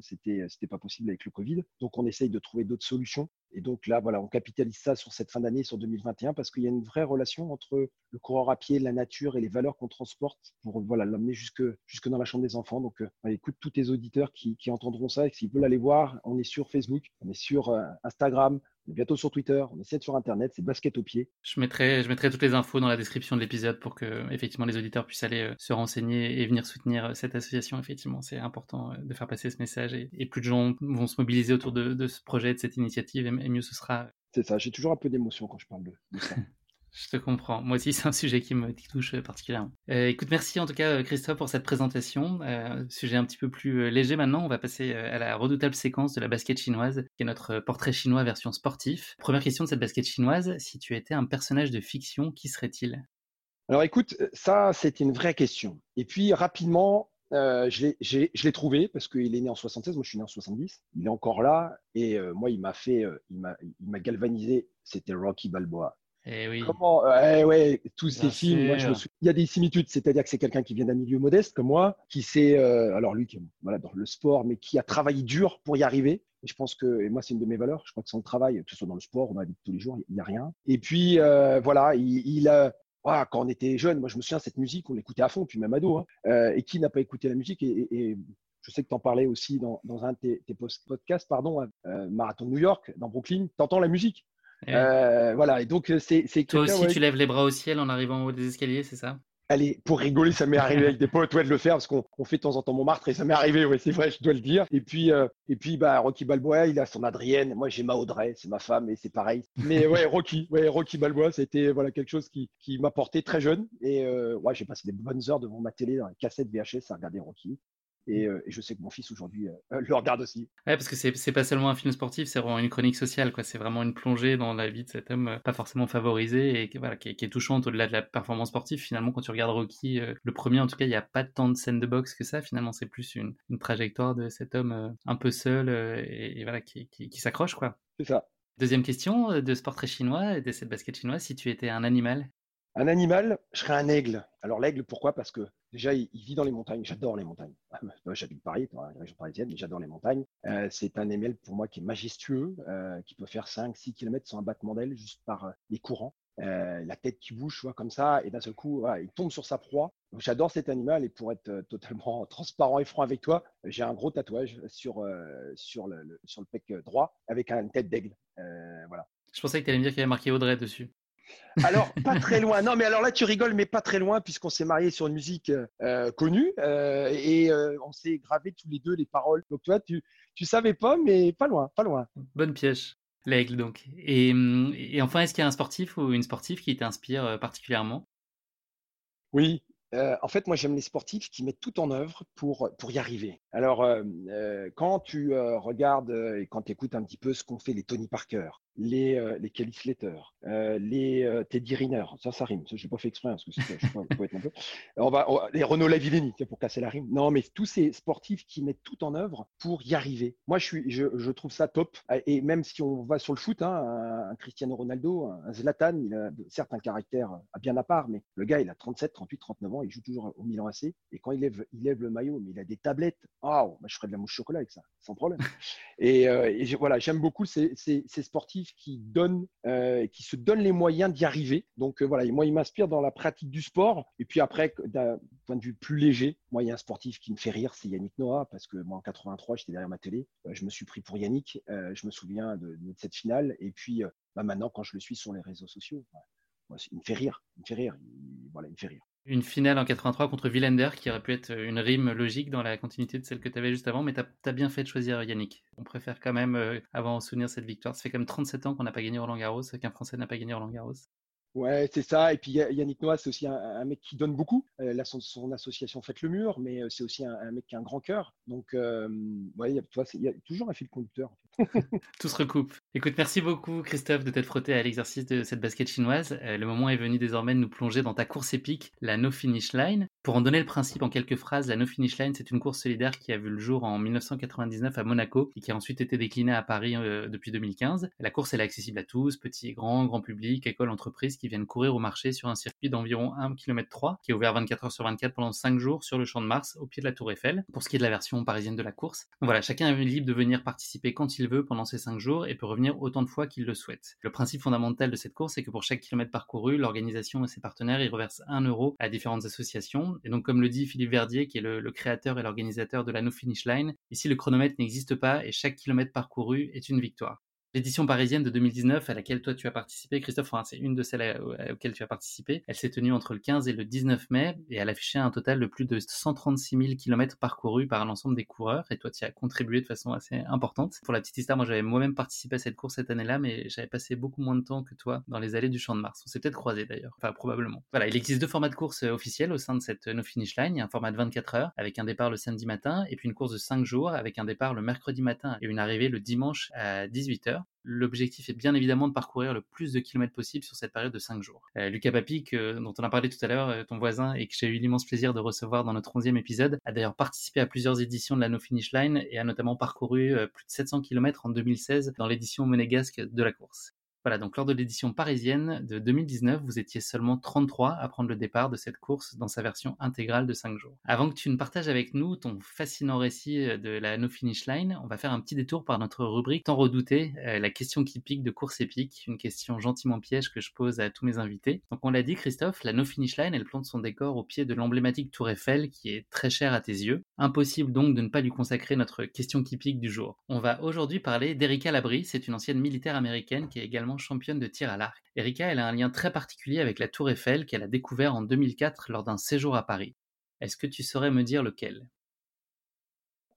c'était c'était pas possible avec le Covid. Donc on essaye de trouver d'autres solutions. Et donc là, voilà, on capitalise ça sur cette fin d'année, sur 2021, parce qu'il y a une vraie relation entre le coureur à pied, la nature et les valeurs qu'on transporte pour voilà, l'amener jusque, jusque dans la chambre des enfants. Donc, euh, écoute tous tes auditeurs qui, qui entendront ça et s'ils veulent aller voir, on est sur Facebook, on est sur euh, Instagram, on est bientôt sur Twitter, on essaie sur Internet, c'est basket au pied. Je mettrai, je mettrai toutes les infos dans la description de l'épisode pour que effectivement les auditeurs puissent aller euh, se renseigner et venir soutenir euh, cette association. Effectivement, c'est important euh, de faire passer ce message et, plus de gens vont se mobiliser autour de, ce projet, de cette initiative, et, mieux ce sera. C'est ça, j'ai toujours un peu d'émotion quand je parle de ça. Je te comprends. Moi aussi, c'est un sujet qui me touche particulièrement. Euh, écoute, merci en tout cas, Christophe, pour cette présentation. Euh, sujet un petit peu plus euh, léger maintenant. On va passer à la redoutable séquence de la basket chinoise, qui est notre portrait chinois version sportif. Première question de cette basket chinoise si tu étais un personnage de fiction, qui serait-il? Alors écoute, ça, c'est une vraie question. Et puis, rapidement, je l'ai trouvé parce qu'il est né en 76, moi je suis né en 70. Il est encore là et moi il m'a fait, il m'a galvanisé. C'était Rocky Balboa. Eh oui. Comment, ouais, tous ces films, moi, je me il y a des similitudes, c'est-à-dire que c'est quelqu'un qui vient d'un milieu modeste comme moi, qui sait, euh, alors lui, qui voilà, dans le sport, mais qui a travaillé dur pour y arriver. Et je pense que, et moi, c'est une de mes valeurs. Je crois que sans le travail, que ce soit dans le sport ou dans la vie de tous les jours, il n'y a rien. Et puis, euh, voilà, il, il a, quand on était jeune, moi, je me souviens, cette musique, on l'écoutait à fond, puis même ado. Hein, euh, et qui n'a pas écouté la musique et, et, je sais que tu en parlais aussi dans, dans un de tes, tes podcasts, pardon, Marathon de New York, dans Brooklyn. Tu entends la musique. Euh, voilà, et donc euh, c'est. Toi aussi, tu lèves les bras au ciel en arrivant au haut des escaliers, c'est ça? Allez, pour rigoler, ça m'est arrivé avec des potes ouais, de le faire parce qu'on fait de temps en temps Montmartre et ça m'est arrivé, ouais, c'est vrai, je dois le dire. Et puis, euh, et puis bah, Rocky Balboa, il a son Adrienne. Moi, j'ai ma Audrey, c'est ma femme et c'est pareil. Mais ouais, Rocky, ouais, Rocky Balboa, c'était voilà, quelque chose qui, qui m'a porté très jeune. Et ouais, j'ai passé des bonnes heures devant ma télé dans la cassette VHS à regarder Rocky. Euh, et, je sais que mon fils aujourd'hui euh, le regarde aussi. Ouais, parce que c'est pas seulement un film sportif, c'est vraiment une chronique sociale. quoi. C'est vraiment une plongée dans la vie de cet homme euh, pas forcément favorisé et voilà, qui, est, qui est touchante au-delà de la performance sportive. Finalement, quand tu regardes Rocky, le premier en tout cas, il n'y a pas tant de scènes de boxe que ça. Finalement, c'est plus une, une, trajectoire de cet homme un peu seul et, voilà, qui, qui, qui s'accroche. quoi. C'est ça. Deuxième question de sport très chinois, de cette basket chinoise, si tu étais un animal Un animal, je serais un aigle. Alors l'aigle, pourquoi? Parce que Déjà, il, vit dans les montagnes. J'adore les montagnes. J'habite Paris, dans la région parisienne, mais j'adore les montagnes. Euh, c'est un animal pour moi qui est majestueux, euh, qui peut faire 5-6 km sans un battement d'aile, juste par euh, les courants. la tête qui bouge, vois, comme ça, et d'un seul coup, il tombe sur sa proie. J'adore cet animal, et pour être totalement transparent et franc avec toi, j'ai un gros tatouage sur, sur, le, sur le pec droit avec une tête d'aigle. voilà. Je pensais que tu allais me dire qu'il y avait marqué Audrey dessus. Alors, pas très loin. Non, mais alors là, tu rigoles, mais pas très loin, puisqu'on s'est mariés sur une musique euh, connue euh, et euh, on s'est gravé tous les deux les paroles. Donc, toi, tu, tu savais pas, mais pas loin, pas loin. Bonne piège, l'aigle, donc. Et, et enfin, est-ce qu'il y a un sportif ou une sportive qui t'inspire particulièrement? Oui, en fait, moi, j'aime les sportifs qui mettent tout en œuvre pour, pour y arriver. Alors, quand tu regardes et quand tu écoutes un petit peu ce qu'ont fait les Tony Parker, les, euh, les Kelly Slater, euh, les euh, Teddy Riner, ça, ça rime. Je n'ai pas fait exprès, hein, parce que être un peu. On va, les Renault Lavillenie, pour casser la rime. Non, mais tous ces sportifs qui mettent tout en œuvre pour y arriver. Moi, je, suis, je, je trouve ça top. Et même si on va sur le foot, hein, un, Cristiano Ronaldo, un Zlatan, il a certes un caractère à bien à part, mais le gars, il a 37, 38, 39 ans, il joue toujours au Milan AC. Et quand il lève, il lève le maillot, mais il a des tablettes. Oh, je ferais de la mouche chocolat avec ça, sans problème. et, voilà, j'aime beaucoup ces, ces sportifs qui donne, qui se donne les moyens d'y arriver. Donc voilà, moi, il m'inspire dans la pratique du sport. Et puis après, d'un point de vue plus léger, moi, il y a un sportif qui me fait rire, c'est Yannick Noah, parce que moi, en 83, j'étais derrière ma télé. je me suis pris pour Yannick. je me souviens de, cette finale. Et puis bah, maintenant, quand je le suis sur les réseaux sociaux, il me fait rire. Il me fait rire. voilà, il me fait rire une finale en 83 contre Villander qui aurait pu être une rime logique dans la continuité de celle que tu avais juste avant, mais tu as, bien fait de choisir Yannick. On préfère quand même euh, avoir en souvenir cette victoire. Ça fait quand même 37 ans qu'on n'a pas gagné Roland Garros, qu'un Français n'a pas gagné Roland Garros. Ouais, c'est ça. Et puis Yannick Noah, c'est aussi un, mec qui donne beaucoup. Euh, là, son, association Faites le mur, mais euh, c'est aussi un, mec qui a un grand cœur. Donc, euh, ouais, il y a toujours un fil conducteur. Tout se recoupe. Écoute, merci beaucoup Christophe de t'être frotté à l'exercice de cette basket chinoise. le moment est venu désormais de nous plonger dans ta course épique, la No Finish Line. Pour en donner le principe en quelques phrases, la No Finish Line, c'est une course solidaire qui a vu le jour en 1999 à Monaco et qui a ensuite été déclinée à Paris depuis 2015. La course, elle est accessible à tous, petits et grands, grand public, écoles, entreprises qui viennent courir au marché sur un circuit d'environ 1 km 3 qui est ouvert 24 heures sur 24 pendant 5 jours sur le champ de Mars au pied de la Tour Eiffel pour ce qui est de la version parisienne de la course. voilà, chacun est libre de venir participer quand il veut pendant ces 5 jours et peut revenir autant de fois qu'il le souhaite. Le principe fondamental de cette course c'est que pour chaque kilomètre parcouru, l'organisation et ses partenaires y reversent 1 euro à différentes associations et donc comme le dit Philippe Verdier qui est le, le créateur et l'organisateur de la No Finish Line, ici le chronomètre n'existe pas et chaque kilomètre parcouru est une victoire. L'édition parisienne de 2019 à laquelle toi tu as participé, Christophe, c'est une de celles auxquelles tu as participé. Elle s'est tenue entre le 15 et le 19 mai et elle affichait un total de plus de 136 000 km parcourus par l'ensemble des coureurs et toi tu as contribué de façon assez importante. Pour la petite histoire, moi j'avais moi-même participé à cette course cette année-là, mais j'avais passé beaucoup moins de temps que toi dans les allées du Champ de Mars. On s'est peut-être croisés d'ailleurs, enfin probablement. Voilà, il existe deux formats de course officiels au sein de cette No Finish Line. Un format de 24 heures avec un départ le samedi matin et puis une course de 5 jours avec un départ le mercredi matin et une arrivée le dimanche à 18 L'objectif est bien évidemment de parcourir le plus de kilomètres possible sur cette période de 5 jours. Euh, Lucas Papic, dont on a parlé tout à l'heure, euh, ton voisin, et que j'ai eu l'immense plaisir de recevoir dans notre 11e épisode, a d'ailleurs participé à plusieurs éditions de la No Finish Line et a notamment parcouru euh, plus de 700 km en 2016 dans l'édition monégasque de la course. Voilà, donc lors de l'édition parisienne de 2019, vous étiez seulement 33 à prendre le départ de cette course dans sa version intégrale de 5 jours. Avant que tu ne partages avec nous ton fascinant récit euh, de la No Finish Line, on va faire un petit détour par notre rubrique tant redoutée, euh, la question qui pique de course épique, une question gentiment piège que je pose à tous mes invités. Donc on l'a dit Christophe, la No Finish Line, elle plante son décor au pied de l'emblématique Tour Eiffel qui est très chère à tes yeux. Impossible donc de ne pas lui consacrer notre question qui pique du jour. On va aujourd'hui parler d'Erika Labrie, c'est une ancienne militaire américaine qui est également championne de tir à l'arc. Erika, elle a un lien très particulier avec la Tour Eiffel qu'elle a découvert en 2004 lors d'un séjour à Paris. Est-ce que tu saurais me dire lequel?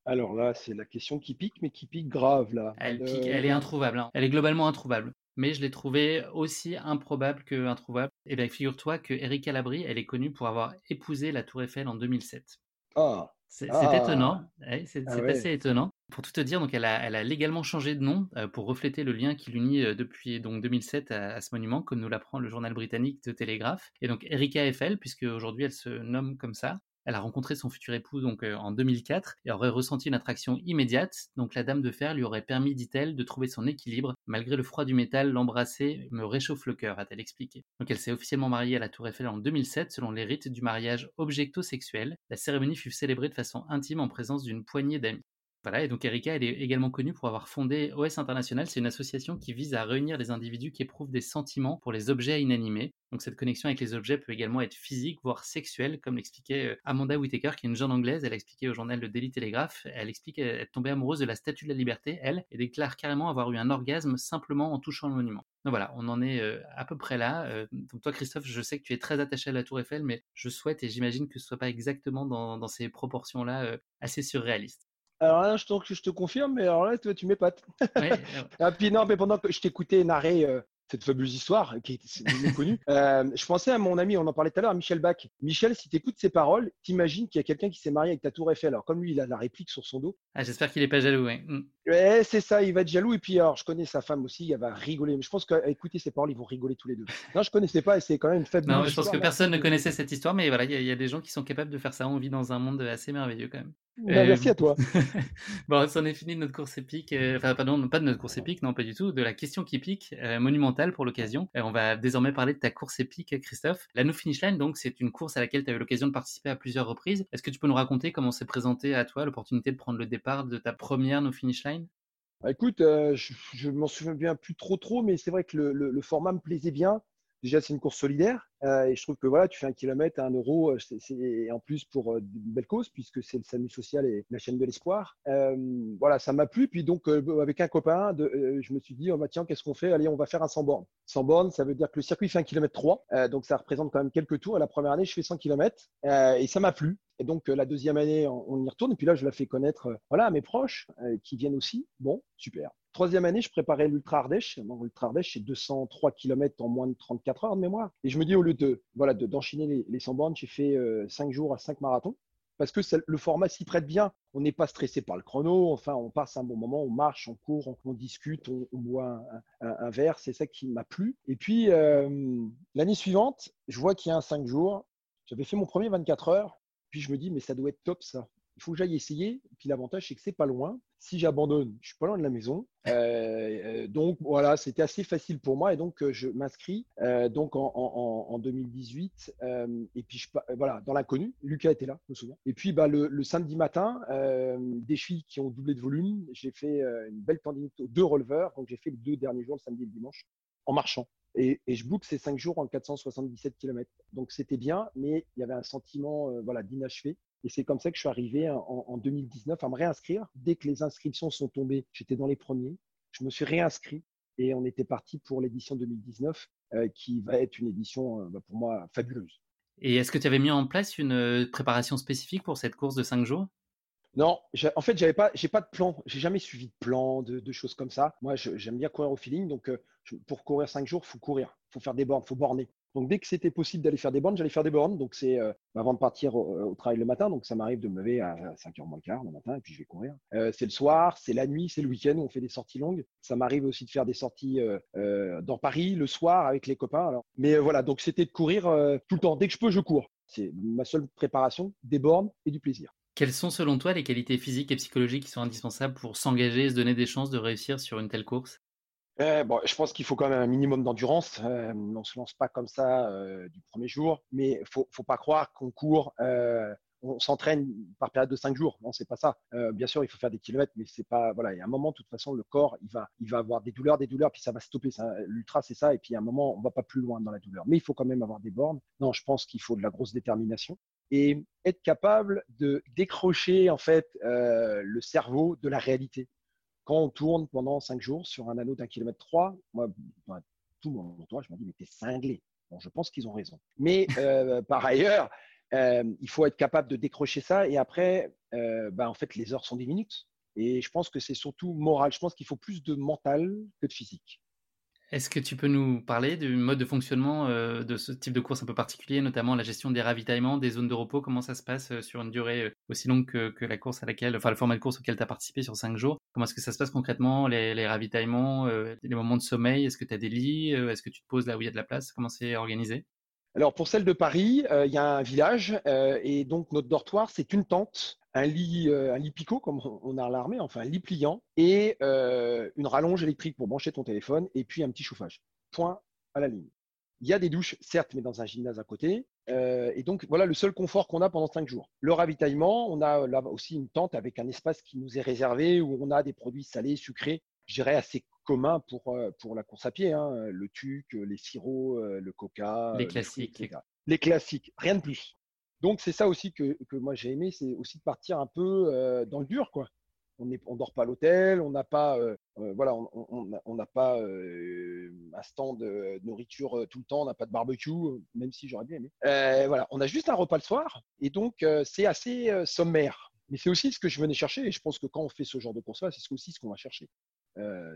Alors là, c'est la question qui pique, mais qui pique grave là. Elle, elle est introuvable. Hein. Elle est globalement introuvable. Mais je l'ai trouvée aussi improbable que introuvable. Et eh bien, figure-toi que Erika Labrie, elle est connue pour avoir épousé la Tour Eiffel en 2007. Ah. C'est étonnant, c'est ah assez étonnant. Pour tout te dire, donc elle a, légalement changé de nom euh, pour refléter le lien qui l'unit euh, depuis donc 2007 à, ce monument, comme nous l'apprend le journal britannique de Télégraphe. Et donc Erika Eiffel, puisque aujourd'hui elle se nomme comme ça, elle a rencontré son futur époux donc euh, en 2004 et aurait ressenti une attraction immédiate. Donc la dame de fer lui aurait permis, dit-elle, de trouver son équilibre. Malgré le froid du métal, l'embrasser me réchauffe le cœur, a-t-elle expliqué. Donc elle s'est officiellement mariée à la Tour Eiffel en 2007 selon les rites du mariage objecto-sexuel. La cérémonie fut célébrée de façon intime en présence d'une poignée d'amis. Voilà, et donc Erika, elle est également connue pour avoir fondé OS International. C'est une association qui vise à réunir des individus qui éprouvent des sentiments pour les objets inanimés. Donc cette connexion avec les objets peut également être physique, voire sexuelle, comme l'expliquait euh, Amanda Whitaker, qui est une jeune anglaise. Elle a expliqué au journal Le Daily Telegraph. Elle explique être tombée amoureuse de la Statue de la Liberté, elle, et déclare carrément avoir eu un orgasme simplement en touchant le monument. Donc voilà, on en est euh, à peu près là. Euh, donc toi, Christophe, je sais que tu es très attaché à la Tour Eiffel, mais je souhaite et j'imagine que ce soit pas exactement dans, dans ces proportions-là assez surréalistes. Alors là, je te, je te confirme, mais alors là, tu, tu m'épates. Oui, ah, puis non, mais pendant que je t'écoutais narrer euh, cette fabuleuse histoire qui est connue. Euh, je pensais à mon ami, on en parlait tout à l'heure, Michel Bach. Michel, si tu écoutes ces paroles, t'imagines qu'il y a quelqu'un qui s'est marié avec ta tour Eiffel. Alors, comme lui, il a la réplique sur son dos. Ah, j'espère qu'il n'est pas jaloux. Ouais. Mm. c'est ça, il va être jaloux. Et puis, alors, je connais sa femme aussi, elle va rigoler. Mais je pense qu'à écouter ces paroles, ils vont rigoler tous les deux. Non, je connaissais pas et c'est quand même une fabuleuse Non, je pense que personne ne connaissait cette histoire, mais voilà, il y, a des gens qui sont capables de faire ça. On vit dans un monde assez merveilleux quand même. Bah, merci à toi. bon, c'en est fini de notre course épique. Euh, enfin, pardon, pas de notre course épique, non, pas du tout. De la question qui pique, euh, monumentale pour l'occasion. Euh, on va désormais parler de ta course épique, Christophe. La No Finish Line, donc, c'est une course à laquelle tu as eu l'occasion de participer à plusieurs reprises. Est-ce que tu peux nous raconter comment s'est présenté à toi l'opportunité de prendre le départ de ta première No Finish Line? Bah, écoute, je, m'en souviens plus trop trop, mais c'est vrai que le, format me plaisait bien. Déjà, c'est une course solidaire euh, et je trouve que voilà, tu fais un kilomètre à un euro, euh, c'est en plus pour une belle cause puisque c'est le SAMU social et la chaîne de l'espoir. voilà, ça m'a plu. Puis donc, avec un copain, je me suis dit, oh, bah, tiens, qu'est-ce qu'on fait? Allez, on va faire un 100 bornes. 100 bornes, ça veut dire que le circuit fait un kilomètre 3, donc ça représente quand même quelques tours. la première année, je fais 100 km et ça m'a plu. Et donc, la deuxième année, on, y retourne. Et puis là, je la fais connaître voilà, à mes proches qui viennent aussi. Bon, super. Troisième année, je préparais l'Ultra Ardèche. L'Ultra Ardèche, c'est 203 km en moins de 34 heures de mémoire. Et je me dis, au lieu de voilà d'enchaîner les, les 100 bornes, j'ai fait 5 euh, jours à 5 marathons. Parce que le format s'y prête bien. On n'est pas stressé par le chrono. Enfin, on passe un bon moment, on marche, on court, on, discute, on, boit un, verre. C'est ça qui m'a plu. Et puis, euh, l'année suivante, je vois qu'il y a un 5 jours. J'avais fait mon premier 24 heures. Puis je me dis, mais ça doit être top ça il faut que j'aille essayer. Puis l'avantage, c'est que c'est pas loin. Si j'abandonne, je suis pas loin de la maison. Euh, euh, donc voilà, c'était assez facile pour moi et donc euh, je m'inscris donc en, 2018 et puis voilà dans l'inconnu. Lucas était là, je me souviens. Et puis bah, le, samedi matin, des chevilles qui ont doublé de volume. J'ai fait une belle tendinite aux deux releveurs. Donc j'ai fait les deux derniers jours, le samedi et le dimanche, en marchant. Et, je boucle ces cinq jours en 477 km. Donc c'était bien, mais il y avait un sentiment voilà, d'inachevé. Et c'est comme ça que je suis arrivé en, 2019 à me réinscrire. Dès que les inscriptions sont tombées, j'étais dans les premiers. Je me suis réinscrit et on était parti pour l'édition 2019 euh, qui va être une édition euh, bah, pour moi fabuleuse. Et est-ce que tu avais mis en place une euh, préparation spécifique pour cette course de 5 jours? Non, en fait, j'avais pas, j'ai pas de plan. J'ai jamais suivi de plan, de, choses comme ça. Moi, j'aime bien courir au feeling. Donc, pour courir 5 jours, il faut courir, il faut faire des bornes, il faut borner. Donc dès que c'était possible d'aller faire des bornes, j'allais faire des bornes. Donc c'est euh, avant de partir au, travail le matin. Donc ça m'arrive de me lever à 5h moins le quart le matin et puis je vais courir. Euh, c'est le soir, c'est la nuit, c'est le week-end où on fait des sorties longues. Ça m'arrive aussi de faire des sorties euh, dans Paris le soir avec les copains. Mais voilà, donc c'était de courir tout le temps. Dès que je peux, je cours. C'est ma seule préparation, des bornes et du plaisir. Quelles sont selon toi les qualités physiques et psychologiques qui sont indispensables pour s'engager et se donner des chances de réussir sur une telle course? Bon, je pense qu'il faut quand même un minimum d'endurance. Euh, on ne se lance pas comme ça euh, du premier jour, mais il faut, faut pas croire qu'on court, euh, on s'entraîne par période de cinq jours. Non, c'est pas ça. bien sûr, il faut faire des kilomètres, mais c'est pas voilà. Il y a un moment, de toute façon, le corps, il va, il va avoir des douleurs, des douleurs, puis ça va stopper. L'ultra, c'est ça. Et puis, à un moment, on va pas plus loin dans la douleur. Mais il faut quand même avoir des bornes. Non, je pense qu'il faut de la grosse détermination et être capable de décrocher en fait le cerveau de la réalité quand on tourne pendant cinq jours sur un anneau d'un kilomètre trois, moi, tout mon entourage m'a dit, mais t'es cinglé. Bon, je pense qu'ils ont raison. Mais euh, par ailleurs, euh, il faut être capable de décrocher ça. Et après, euh, bah, en fait, les heures sont des minutes. Et je pense que c'est surtout moral. Je pense qu'il faut plus de mental que de physique. Est-ce que tu peux nous parler du mode de fonctionnement euh, de ce type de course un peu particulier, notamment la gestion des ravitaillements, des zones de repos? Comment ça se passe euh, sur une durée euh, aussi longue que, la course à laquelle, enfin le format de course auquel tu as participé sur 5 jours? Comment est-ce que ça se passe concrètement, les, ravitaillements, les moments de sommeil? Est-ce que tu as des lits Est-ce que tu te poses là où il y a de la place? Comment c'est organisé? Alors pour celle de Paris, il y a un village et donc notre dortoir, c'est une tente un lit, euh, un lit picot, comme on a à l'armée, enfin un lit pliant, et euh, une rallonge électrique pour brancher ton téléphone, et puis un petit chauffage. Point à la ligne. Il y a des douches, certes, mais dans un gymnase à côté. Euh, et donc, voilà le seul confort qu'on a pendant cinq jours. Le ravitaillement, on a là aussi une tente avec un espace qui nous est réservé où on a des produits salés, sucrés, je dirais assez communs pour, pour la course à pied. Hein. le tuc, les sirops, le coca. Les classiques. les classiques, rien de plus. Donc c'est ça aussi que, moi j'ai aimé, c'est aussi de partir un peu euh, dans le dur, quoi. On ne dort pas à l'hôtel, on n'a pas, euh, euh, voilà, on pas un stand de nourriture tout le temps, on n'a pas de barbecue, même si j'aurais bien aimé. voilà, on a juste un repas le soir, et donc c'est assez sommaire. Mais c'est aussi ce que je venais chercher, et je pense que quand on fait ce genre de course-là, c'est aussi ce qu'on va chercher.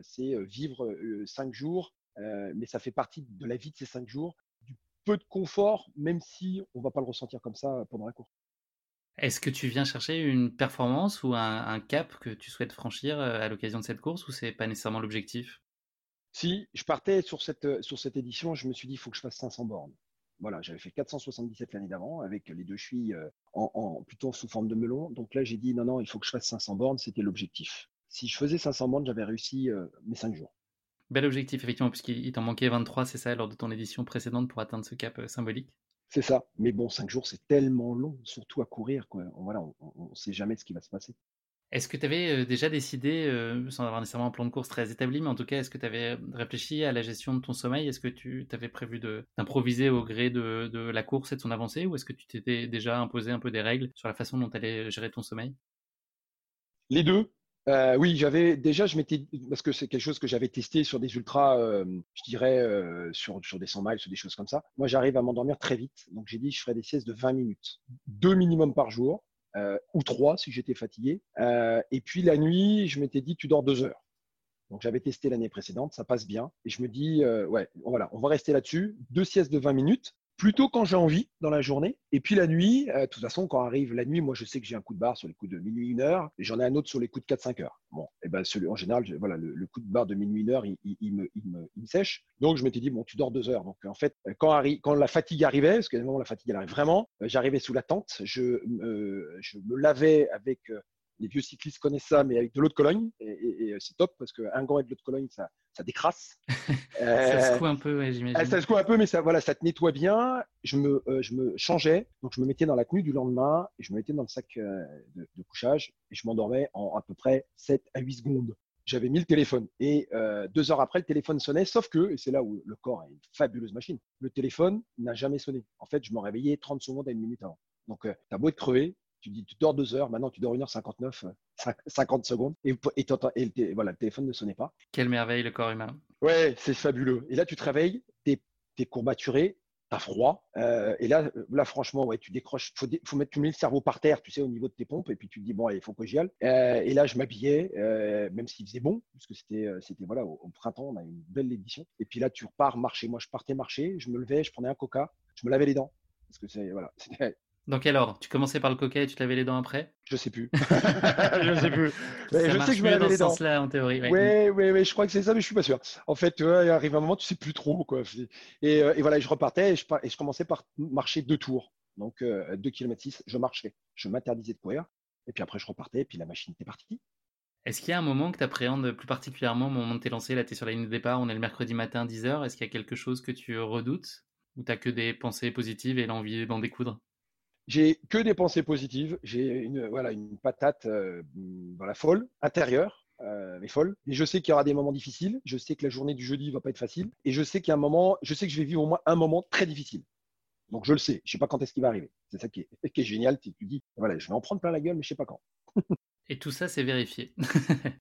c'est vivre cinq jours, mais ça fait partie de la vie de ces cinq jours, peu de confort, même si on va pas le ressentir comme ça pendant la course. Est-ce que tu viens chercher une performance ou un, cap que tu souhaites franchir euh, à l'occasion de cette course ou c'est pas nécessairement l'objectif? Si je partais sur cette, euh, sur cette édition, je me suis dit il faut que je fasse 500 bornes. Voilà, j'avais fait 477 l'année d'avant avec les deux chevilles euh, en, plutôt sous forme de melon. Donc là, j'ai dit non, non, il faut que je fasse 500 bornes, c'était l'objectif. Si je faisais 500 bornes, j'avais réussi mes 5 jours. Bel objectif, effectivement, puisqu'il t'en manquait 23, c'est ça, lors de ton édition précédente pour atteindre ce cap euh, symbolique? C'est ça. Mais bon, 5 jours, c'est tellement long, surtout à courir. Quoi. Voilà, on ne sait jamais ce qui va se passer. Est-ce que tu avais déjà décidé, sans avoir nécessairement un plan de course très établi, mais en tout cas, est-ce que tu avais réfléchi à la gestion de ton sommeil? Est-ce que tu avais prévu d'improviser au gré de, de, la course et de son avancée? Ou est-ce que tu t'étais déjà imposé un peu des règles sur la façon dont tu allais gérer ton sommeil? Les deux. Euh, oui, j'avais déjà, je m'étais parce que c'est quelque chose que j'avais testé sur des ultras, euh, je dirais euh, sur, des 100 miles, sur des choses comme ça. Moi, j'arrive à m'endormir très vite, donc j'ai dit je ferai des siestes de 20 minutes, deux minimum par jour, ou trois si j'étais fatigué. et puis la nuit, je m'étais dit tu dors deux heures. Donc j'avais testé l'année précédente, ça passe bien. Et je me dis, ouais, voilà, on va rester là-dessus. Deux siestes de 20 minutes plutôt quand j'ai envie dans la journée. Et puis la nuit, euh, de toute façon, quand arrive la nuit, moi je sais que j'ai un coup de barre sur les coups de minuit, une heure, et j'en ai un autre sur les coups de 4-5 heures. Bon, et ben celui, en général, voilà, le, coup de barre de minuit, une heure, il, me, il, me, sèche. Donc je m'étais dit, bon, tu dors deux heures. Donc en fait, quand, quand la fatigue arrivait, parce que la fatigue elle arrive vraiment, euh, j'arrivais sous la tente, je, me lavais avec euh, les vieux cyclistes connaissent ça, mais avec de l'eau de Cologne. Et, c'est top parce qu'un gant et de l'eau de Cologne, ça, ça décrasse. ça secoue un peu, j'imagine. Ça secoue un peu, mais ça, voilà, ça te nettoie bien. Je me, euh, je me changeais, donc je me mettais dans la tenue du lendemain et je me mettais dans le sac euh, de, couchage et je m'endormais en à peu près 7 à 8 secondes. J'avais mis le téléphone et euh, deux heures après, le téléphone sonnait, sauf que, et c'est là où le corps est une fabuleuse machine, le téléphone n'a jamais sonné. En fait, je me réveillais 30 secondes à une minute avant. Donc, tu as beau être crevé, tu dis, tu dors deux heures, maintenant tu dors 1h59, 50 secondes, et, voilà, le téléphone ne sonnait pas. Quelle merveille, le corps humain. Ouais, c'est fabuleux. Et là, tu te réveilles, tu es, courbaturé, tu as froid, euh, et là, là, franchement, ouais, tu décroches, faut, faut mettre, tu mets le cerveau par terre, tu sais, au niveau de tes pompes, et puis tu te dis, bon, il faut que j'y aille. Euh, et là, je m'habillais, euh, même s'il faisait bon, parce que c'était, c'était voilà, au, printemps, on a une belle édition. Et puis là, tu repars marcher. Moi, je partais marcher, je me levais, je prenais un coca, je me lavais les dents. Parce que c'est, voilà, Dans quel ordre? Tu commençais par le coca et tu te lavais les dents après? Je sais plus. je sais plus. je sais que je me lavais les dents. là en théorie. Oui, oui, oui, je crois que c'est ça, mais je suis pas sûr. En fait, il arrive un moment, tu sais plus trop. Quoi. Et, euh, et voilà, je repartais et je, et je, commençais par marcher deux tours. Donc, euh, 2 km 6, je marchais. Je m'interdisais de courir. Et puis après, je repartais et puis la machine était partie. Est-ce qu'il y a un moment que tu appréhendes plus particulièrement au moment de t'es lancé Là, tu es sur la ligne de départ, on est le mercredi matin, 10h. Est-ce qu'il y a quelque chose que tu redoutes? Ou tu que des pensées positives et l'envie d'en découdre? J'ai que des pensées positives. J'ai une, voilà, une patate euh, dans la folle, intérieure, euh, mais folle. Et je sais qu'il y aura des moments difficiles. Je sais que la journée du jeudi va pas être facile. Et je sais qu'il y a un moment, je sais que je vais vivre au moins un moment très difficile. Donc je le sais. Je sais pas quand est-ce qu'il va arriver. C'est ça qui est, qui est génial. Tu dis, voilà, je vais en prendre plein la gueule, mais je sais pas quand. Et tout ça, c'est vérifié.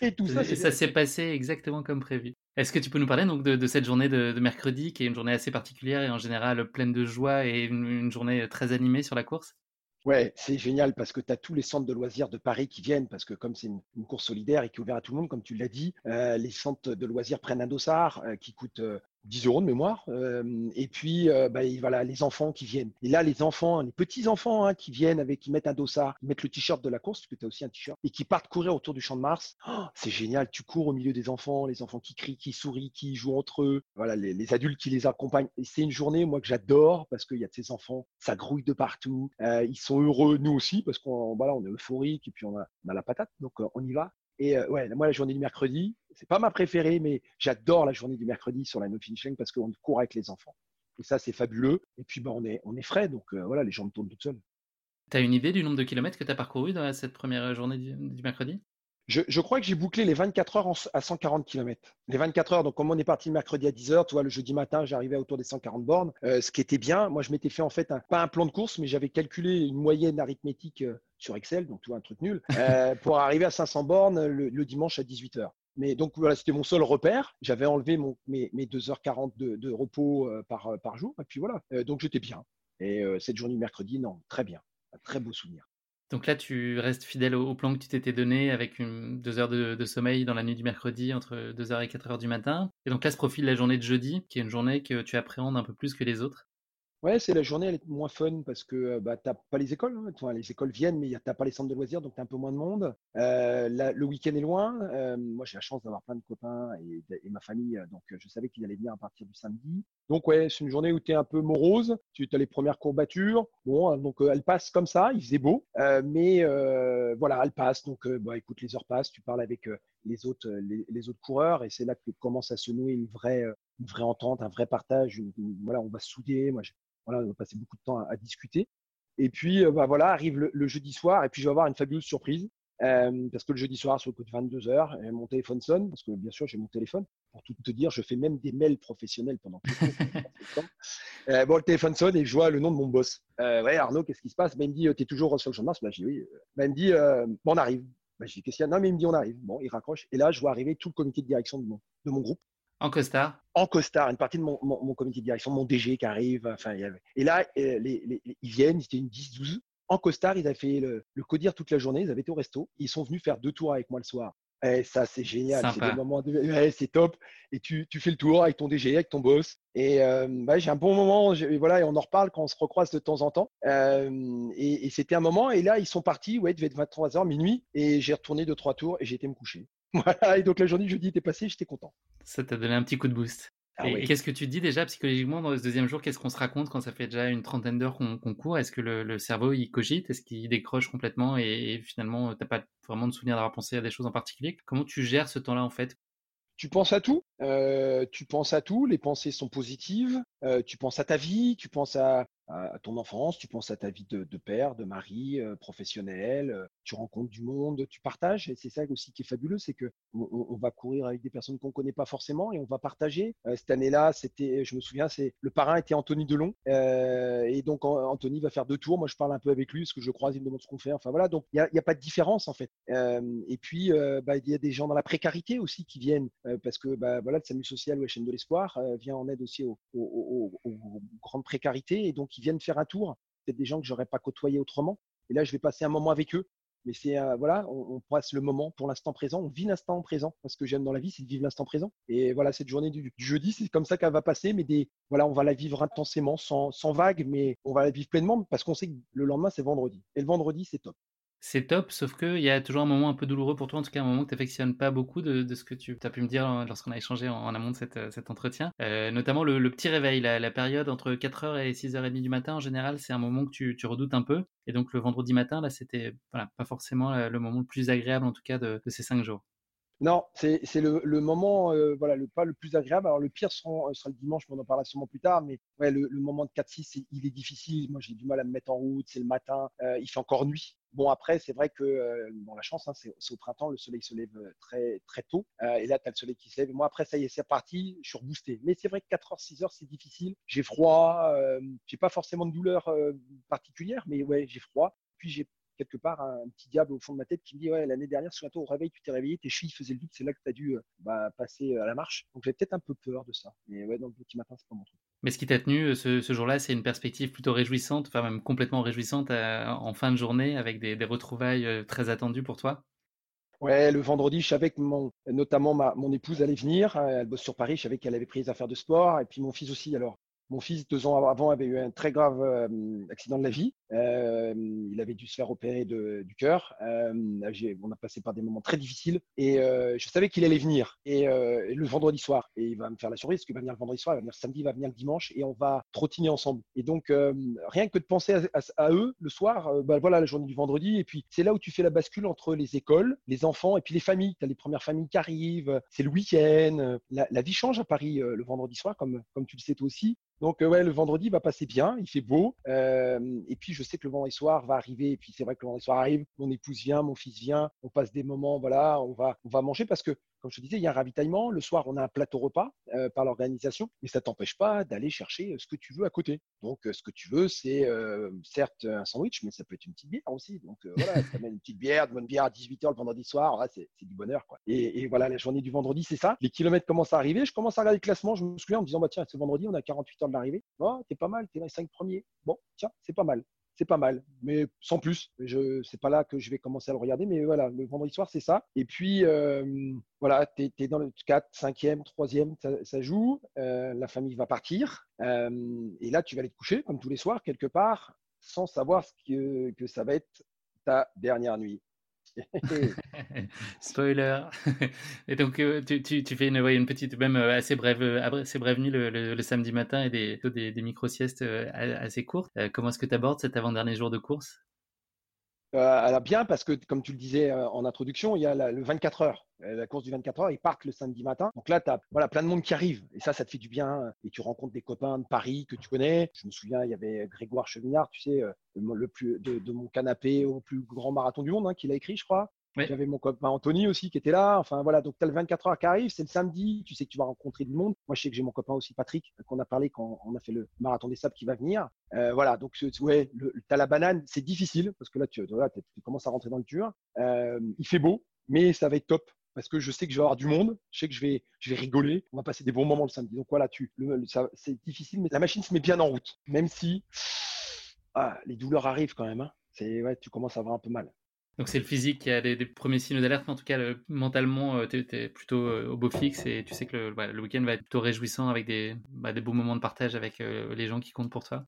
Et tout ça, ça s'est passé exactement comme prévu. Est-ce que tu peux nous parler donc de, cette journée de, mercredi, qui est une journée assez particulière et en général pleine de joie et une journée très animée sur la course? Ouais, c'est génial parce que tu as tous les centres de loisirs de Paris qui viennent, parce que comme c'est une, course solidaire et qui est ouverte à tout le monde, comme tu l'as dit, euh, les centres de loisirs prennent un dossard euh, qui coûte euh, 10 euros de mémoire. Euh, et puis, euh, bah, voilà, les enfants qui viennent. Et là, les enfants, les petits enfants hein, qui viennent avec, qui mettent un dossard, qui mettent le t-shirt de la course, parce que tu as aussi un t-shirt, et qui partent courir autour du champ de Mars. Oh, c'est génial. Tu cours au milieu des enfants, les enfants qui crient, qui sourient, qui jouent entre eux. Voilà, les, adultes qui les accompagnent. Et c'est une journée, moi, que j'adore parce qu'il y a de ces enfants, ça grouille de partout. Euh, ils sont heureux, nous aussi, parce qu'on voilà, on est euphorique et puis on a, on a la patate. Donc, on y va. Et ouais, moi, la journée du mercredi, c'est pas ma préférée, mais j'adore la journée du mercredi sur la no finish line parce qu'on court avec les enfants. Et ça, c'est fabuleux. Et puis, bah, on, est, on est frais, donc voilà, les jambes tournent toutes seules. Tu as une idée du nombre de kilomètres que tu as parcouru dans cette première journée du mercredi? Je, crois que j'ai bouclé les 24 heures à 140 km. Les 24 heures, donc comme on est parti le mercredi à 10 heures, tu vois, le jeudi matin, j'arrivais autour des 140 bornes, euh, ce qui était bien. Moi, je m'étais fait en fait, un, pas un plan de course, mais j'avais calculé une moyenne arithmétique euh, sur Excel, donc vois, un truc nul, euh, pour arriver à 500 bornes le, dimanche à 18 heures. Mais donc voilà, c'était mon seul repère. J'avais enlevé mon, mes, 2h40 de, repos par, par jour, et puis voilà. donc j'étais bien. Et cette journée mercredi, non, très bien. Un très beau souvenir. Donc là, tu restes fidèle au, plan que tu t'étais donné avec une, deux heures de, sommeil dans la nuit du mercredi entre 2h et 4h du matin. Et donc là se profile la journée de jeudi, qui est une journée que tu appréhendes un peu plus que les autres. Ouais, c'est la journée, elle est moins fun parce que euh, bah, tu n'as pas les écoles. Hein. les écoles viennent, mais tu n'as pas les centres de loisirs, donc tu as un peu moins de monde. Euh, le week-end est loin. Euh, moi, j'ai la chance d'avoir plein de copains et, ma famille, donc je savais qu'ils allaient venir à partir du samedi. Donc, ouais, c'est une journée où tu es un peu morose. Tu as les premières courbatures. Bon, hein, donc elle passe comme ça, il faisait beau. mais voilà, elle passe. Donc, bah, écoute, les heures passent, tu parles avec les, autres, les, autres coureurs et c'est là que commence à se nouer une vraie, une vraie entente, un vrai partage. voilà, on va souder. Moi, voilà, on va passer beaucoup de temps à, discuter. Et puis, euh, bah, voilà, arrive le, jeudi soir, et puis je vais avoir une fabuleuse surprise. parce que le jeudi soir, sur le coup de 22 heures, mon téléphone sonne, parce que bien sûr, j'ai mon téléphone. Pour tout te dire, je fais même des mails professionnels pendant tout le temps. bon, le téléphone sonne et je vois le nom de mon boss. ouais, Arnaud, qu'est-ce qui se passe? Ben, Il me dit, tu es toujours sur le champ de Mars? Bah, Je dis oui. Ben, il me dit, bon, on arrive. Ben, je dis, qu'est-ce qu'il y a? Non, mais il me dit, on arrive. Bon, il raccroche. Et là, je vois arriver tout le comité de direction de mon, de mon groupe. En costard En costard, une partie de mon, comité de direction, mon DG qui arrive. Enfin, Et là, les, ils viennent, c'était une 10-12. En costard, ils avaient fait le, le codir toute la journée, ils avaient été au resto. Ils sont venus faire deux tours avec moi le soir. Et ça, c'est génial. C'est des moments de... c'est top. Et tu, tu, fais le tour avec ton DG, avec ton boss. Et euh, bah, j'ai un bon moment. Et voilà, et on en reparle quand on se recroise de temps en temps. Euh, et, et c'était un moment. Et là, ils sont partis. Ouais, il devait être 23h, minuit. Et j'ai retourné deux, trois tours et j'ai été me coucher. Voilà, et donc la journée jeudi était passée, j'étais content. Ça t'a donné un petit coup de boost. Ah et qu'est-ce que tu dis déjà psychologiquement dans ce deuxième jour Qu'est-ce qu'on se raconte quand ça fait déjà une trentaine d'heures qu'on court? Est-ce que le, cerveau il cogite? Est-ce qu'il décroche complètement? Et, finalement t'as pas vraiment de souvenir d'avoir pensé à des choses en particulier? Comment tu gères ce temps-là en fait? Tu penses à tout, euh, tu penses à tout, les pensées sont positives, euh, tu penses à ta vie, tu penses à, à, ton enfance, tu penses à ta vie de, père, de mari, euh, professionnel, euh, tu rencontres du monde, tu partages. Et c'est ça aussi qui est fabuleux, c'est que on, va courir avec des personnes qu'on ne connaît pas forcément et on va partager. Euh, cette année-là, c'était, je me souviens, c'est le parrain était Anthony Delon et donc Anthony va faire deux tours. Moi, je parle un peu avec lui parce que je croise, il me demande ce qu'on fait. Enfin voilà, donc il n'y a, pas de différence en fait. et puis bah, il y a des gens dans la précarité aussi qui viennent parce que bah, voilà, le SAMU social ou la chaîne de l'espoir vient en aide aussi aux, grandes précarités et donc viennent faire un tour. Peut-être des gens que j'aurais pas côtoyé autrement. Et là, je vais passer un moment avec eux. Mais c'est euh, voilà, on, passe le moment pour l'instant présent, on vit l'instant présent. Parce que j'aime dans la vie, c'est de vivre l'instant présent. Et voilà, cette journée du, jeudi, c'est comme ça qu'elle va passer. Mais des, voilà, on va la vivre intensément, sans, sans vague, mais on va la vivre pleinement parce qu'on sait que le lendemain, c'est vendredi. Et le vendredi, c'est top c'est top, sauf qu'il y a toujours un moment un peu douloureux pour toi, en tout cas un moment que tu n'affectionnes pas beaucoup de, ce que tu as pu me dire lorsqu'on a échangé en, amont de euh, cet entretien. Euh, notamment le, petit réveil, la, période entre 4h et 6h30 du matin, en général, c'est un moment que tu, redoutes un peu. Et donc le vendredi matin, là, c'était pas forcément le moment le plus agréable, en tout cas, de, ces 5 jours. Non, c'est le, moment, euh, voilà, le, pas le plus agréable. Alors, le pire sera, sera le dimanche, mais on en parlera sûrement plus tard. Mais ouais, le, moment de 4-6, il est difficile. Moi, j'ai du mal à me mettre en route. C'est le matin. il fait encore nuit. Bon, après, c'est vrai que euh, la chance, hein, c'est au printemps, le soleil se lève euh, très, très tôt. Euh, et là, tu as le soleil qui se lève. moi, après, ça y est, c'est parti. Je suis reboosté. Mais c'est vrai que 4 heures, 6 heures, c'est difficile. J'ai froid. Euh, j'ai pas forcément de douleur particulière, mais ouais, j'ai froid. Puis, j'ai quelque part un petit diable au fond de ma tête qui me dit Ouais, l'année dernière, sur au réveil, tu t'es réveillé, tes chevilles faisaient le doute, c'est là que tu as dû bah, passer à la marche. Donc, j'ai peut-être un peu peur de ça. Mais ouais, dans le petit matin, c'est pas mon truc. Mais ce qui t'a tenu euh, ce, jour-là, c'est une perspective plutôt réjouissante, enfin même complètement réjouissante euh, en fin de journée, avec des, retrouvailles euh, très attendues pour toi? Ouais, le vendredi, je savais que mon, notamment ma, mon épouse allait venir. Elle bosse sur Paris, je savais qu'elle avait pris les affaires de sport, et puis mon fils aussi. Alors, mon fils, deux ans avant, avait eu un très grave euh, accident de la vie. Euh, il avait dû se faire opérer du cœur. Euh, on a passé par des moments très difficiles et je savais qu'il allait venir. Et, le vendredi soir, et il va me faire la surprise parce qu'il va venir le vendredi soir, il va venir samedi, il va venir le dimanche et on va trottiner ensemble. Et donc, rien que de penser à, eux le soir, bah, voilà la journée du vendredi. Et puis, c'est là où tu fais la bascule entre les écoles, les enfants et puis les familles. Tu as les premières familles qui arrivent, c'est le week-end. La, la, vie change à Paris le vendredi soir, comme, comme tu le sais toi aussi. Donc, euh, ouais, le vendredi va passer bien, il fait beau. Euh, et puis, je sais que le vendredi soir va arriver. Et puis, c'est vrai que le vendredi soir arrive, mon épouse vient, mon fils vient, on passe des moments, voilà, on va, on va manger parce que comme je te disais, il y a un ravitaillement. Le soir, on a un plateau repas euh, par l'organisation, mais ça t'empêche pas d'aller chercher euh, ce que tu veux à côté. Donc, euh, ce que tu veux, c'est certes un sandwich, mais ça peut être une petite bière aussi. Donc, voilà, tu amènes une petite bière, de bonne bière à 18h le vendredi soir, c'est du bonheur. Quoi. Et, voilà, la journée du vendredi, c'est ça. Les kilomètres commencent à arriver. Je commence à regarder le classement. Je me souviens en me disant, bah, tiens, ce vendredi, on a 48 heures de l'arrivée. Oh, t'es pas mal, t'es dans les 5 premiers. Bon, tiens, c'est pas mal c'est pas mal, mais sans plus. Je c'est pas là que je vais commencer à le regarder, mais voilà, le vendredi soir, c'est ça. Et puis, euh, voilà, tu es, dans le 4, 5e, 3e, ça, joue. Euh, la famille va partir. Euh, et là, tu vas aller te coucher, comme tous les soirs, quelque part, sans savoir ce que, que ça va être ta dernière nuit. Spoiler. Et donc, euh, tu, fais une, petite, même euh, assez brève, euh, assez brève nuit le, samedi matin et des, des, des micro-siestes assez courtes. comment est-ce que tu abordes cet avant-dernier jour de course? Alors bien, parce que comme tu le disais en introduction, il y a le 24 heures. Euh, la course du 24 heures, ils partent le samedi matin. Donc là, tu as voilà, plein de monde qui arrive. Et ça, ça te fait du bien. Et tu rencontres des copains de Paris que tu connais. Je me souviens, il y avait Grégoire Chevignard, tu sais, euh, le plus, de, mon canapé au plus grand marathon du monde, hein, qu'il a écrit, je crois. J'avais mon copain Anthony aussi qui était là. Enfin voilà, donc tu as le 24 heures qui arrive, c'est le samedi, tu sais que tu vas rencontrer du monde. Moi, je sais que j'ai mon copain aussi Patrick, qu'on a parlé quand on a fait le marathon des sables qui va venir. Euh, voilà, donc ouais, tu as la banane, c'est difficile parce que là, tu, tu commences à rentrer dans le dur. Euh, il fait beau, mais ça va être top parce que je sais que je vais avoir du monde, je sais que je vais, je vais rigoler, on va passer des bons moments le samedi. Donc voilà, tu, c'est difficile, mais la machine se met bien en route, même si ah, les douleurs arrivent quand même. Hein. Ouais, tu commences à avoir un peu mal. Donc c'est le physique qui a des, premiers signes d'alerte, mais en tout cas mentalement euh, tu es, plutôt euh, au beau fixe et tu sais que le, week-end va être plutôt réjouissant avec des, bah, des beaux moments de partage avec euh, les gens qui comptent pour toi.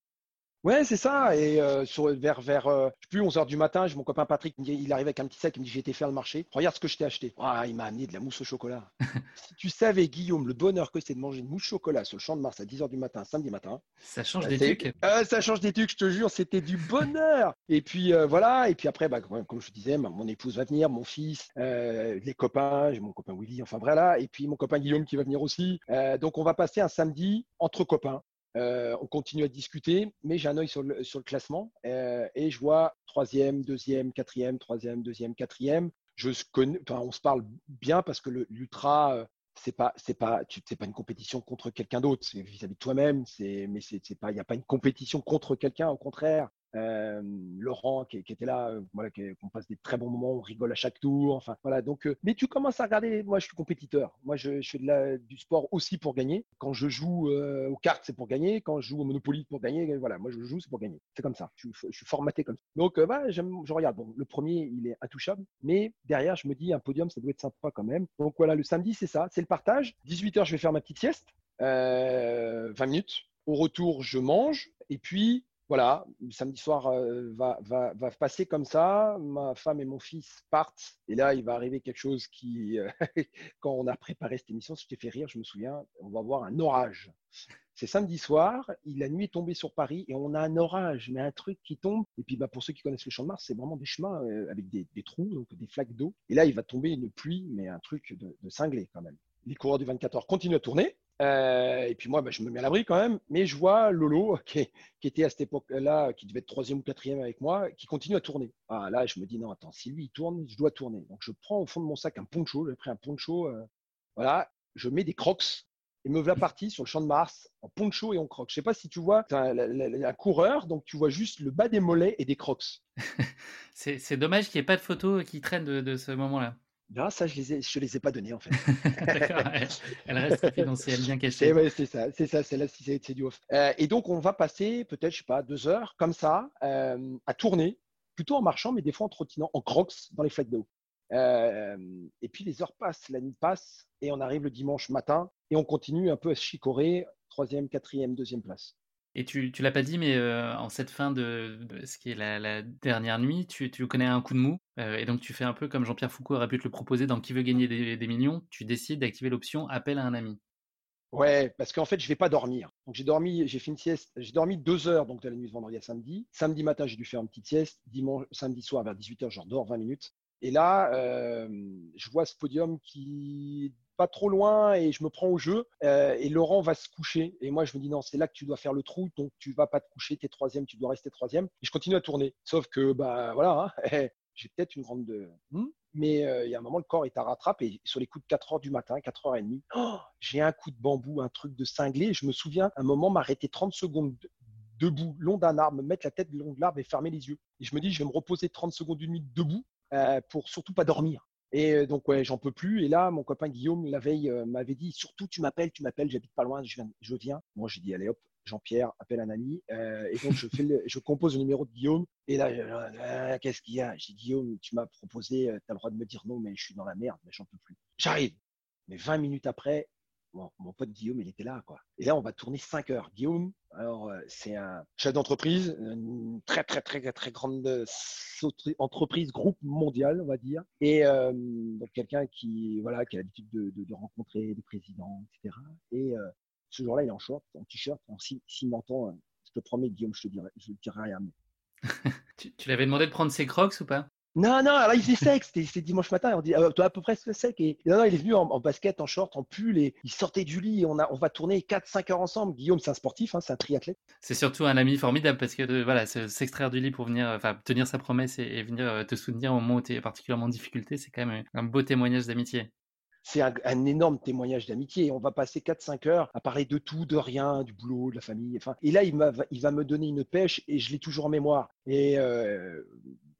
Ouais, c'est ça. Et euh, sur, vers, vers euh, plus, 11h du matin, mon copain Patrick, il arrive avec un petit sac, il me dit J'ai été faire le marché. Regarde ce que je t'ai acheté. Ah, il m'a amené de la mousse au chocolat. si tu savais, Guillaume, le bonheur que c'est de manger une mousse au chocolat sur le champ de Mars à 10h du matin, samedi matin. Ça change des trucs. Euh, ça change des trucs, je te jure, c'était du bonheur. et puis voilà. Et puis après, bah, comme je disais, mon épouse va venir, mon fils, les copains, j'ai mon copain Willy, enfin voilà. Et puis mon copain Guillaume qui va venir aussi. donc on va passer un samedi entre copains. Euh, on continue à discuter, mais j'ai un œil sur le, classement euh, et je vois troisième, deuxième, quatrième, troisième, deuxième, quatrième. On se parle bien parce que l'ultra, euh, c'est pas, c'est pas, une compétition contre quelqu'un d'autre, c'est vis-à-vis de toi-même. Mais il n'y a pas une compétition contre quelqu'un. Au contraire, euh, Laurent qui, était là, euh, voilà, qu'on passe des très bons moments, on rigole à chaque tour. Enfin voilà. Donc, euh, mais tu commences à regarder. Moi, je suis compétiteur. Moi, je, fais de la, du sport aussi pour gagner. Quand je joue aux cartes, c'est pour gagner. Quand je joue au Monopoly, pour gagner. Voilà, moi, je joue, c'est pour gagner. C'est comme ça. Je, suis formaté comme ça. Donc, bah, je regarde. Bon, le premier, il est intouchable, mais derrière, je me dis un podium, ça doit être sympa quand même. Donc voilà, le samedi, c'est ça, c'est le partage. 18h, je vais faire ma petite sieste. 20 minutes. Au retour, je mange. Et puis, voilà, samedi soir euh, va, va, va, passer comme ça. Ma femme et mon fils partent. Et là, il va arriver quelque chose qui, euh, quand on a préparé cette émission, je t'ai fait rire, je me souviens, on va voir un orage. C'est samedi soir, la nuit est tombée sur Paris et on a un orage, mais un truc qui tombe. Et puis, bah, pour ceux qui connaissent le Champ de Mars, c'est vraiment des chemins euh, avec des, trous, donc des flaques d'eau. Et là, il va tomber une pluie, mais un truc de, de cinglé quand même. Les coureurs du 24 heures continuent à tourner. Euh, et puis moi, bah, je me mets à l'abri quand même. Mais je vois Lolo, qui, était à cette époque-là, qui devait être troisième ou quatrième avec moi, qui continue à tourner. Ah, là, je me dis, non, attends, si lui, il tourne, je dois tourner. Donc, je prends au fond de mon sac un poncho. J'ai pris un poncho. Euh, voilà, je mets des crocs et me voilà parti sur le champ de Mars en poncho et en crocs. Je sais pas si tu vois un, un, coureur, donc tu vois juste le bas des mollets et des crocs. c'est dommage qu'il n'y ait pas de photos qui traînent de ce moment-là. Non, ça, je ne les, les ai pas donnés, en fait. D'accord, elle, reste confidentielle, bien cachée. Ouais, c'est ça, c'est ça, c'est là, c'est du off. Euh, et donc, on va passer peut-être, je sais pas, deux heures comme ça euh, à tourner, plutôt en marchant, mais des fois en trottinant, en crocs dans les flaques d'eau. Euh, et puis, les heures passent, la nuit passe, et on arrive le dimanche matin, et on continue un peu à se chicorer, troisième, quatrième, deuxième place. Et tu, tu l'as pas dit, mais euh, en cette fin de, ce qui est la, dernière nuit, tu, tu, connais un coup de mou. Euh, et donc tu fais un peu comme Jean-Pierre Foucault aurait pu te le proposer dans Qui veut gagner des, millions. Tu décides d'activer l'option appel à un ami. Ouais, parce qu'en fait, je vais pas dormir. Donc j'ai dormi, j'ai fait une sieste, j'ai dormi deux heures donc de la nuit de vendredi à samedi. Samedi matin, j'ai dû faire une petite sieste. Samedi soir vers 18h, je dors 20 minutes. Et là, euh, je vois ce podium qui pas trop loin et je me prends au jeu. Euh, et Laurent va se coucher. Et moi, je me dis non, c'est là que tu dois faire le trou, donc tu vas pas te coucher, tu es troisième, tu dois rester troisième. Et je continue à tourner. Sauf que, bah voilà, hein, j'ai peut-être une grande. Hmm, mais euh, il y a un moment, le corps est à rattraper. Et sur les coups de 4 heures du matin, 4 heures et demie, oh, j'ai un coup de bambou, un truc de cinglé. je me souviens, un moment, m'arrêter 30 secondes debout, long d'un arbre, me mettre la tête le long de l'arbre et fermer les yeux. Et je me dis, je vais me reposer 30 secondes, une minute debout euh, pour surtout pas dormir. Et euh, donc, j'en peux plus. Et là, mon copain Guillaume, la veille, euh, m'avait dit surtout, tu m'appelles, tu m'appelles, j'habite pas loin, je viens. Moi, j'ai dit, allez hop, Jean-Pierre appelle un ami. Euh, et donc, je compose le numéro de Guillaume. Et là, qu'est-ce qu'il y a? J'ai dit, Guillaume, tu m'as proposé, tu as le droit de me dire non, mais je suis dans la merde, mais j'en peux plus. J'arrive. Mais 20 minutes après, mon pote Guillaume, il était là, quoi. Et là, on va tourner 5 heures. Guillaume, alors, euh, c'est un chef d'entreprise, une très, très, très, très grande euh, entreprise, groupe mondial, on va dire. Et euh, donc, quelqu'un qui, voilà, qui a l'habitude de, rencontrer des présidents, etc. Et ce jour-là, il est en short, en t-shirt, en cimentant. Je te promets, Guillaume, je te dirai, je te dirai rien. tu, tu l'avais demandé de prendre ses crocs ou pas? Non, non, alors il faisait sec, c'était dimanche matin, on dit ah, toi à peu près sec. Et non, non, il est venu en, basket, en short, en pull, et il sortait du lit, et on, a, on va tourner 4-5 heures ensemble. Guillaume, c'est un sportif, hein, c'est un triathlète. C'est surtout un ami formidable parce que voilà, s'extraire du lit pour venir, enfin, tenir sa promesse et, venir euh, te soutenir au moment où tu es particulièrement en difficulté, c'est quand même un beau témoignage d'amitié c'est un, énorme témoignage d'amitié. On va passer 4-5 heures à parler de tout, de rien, du boulot, de la famille. Et là, il, va me donner une pêche et je l'ai toujours en mémoire. Et, euh,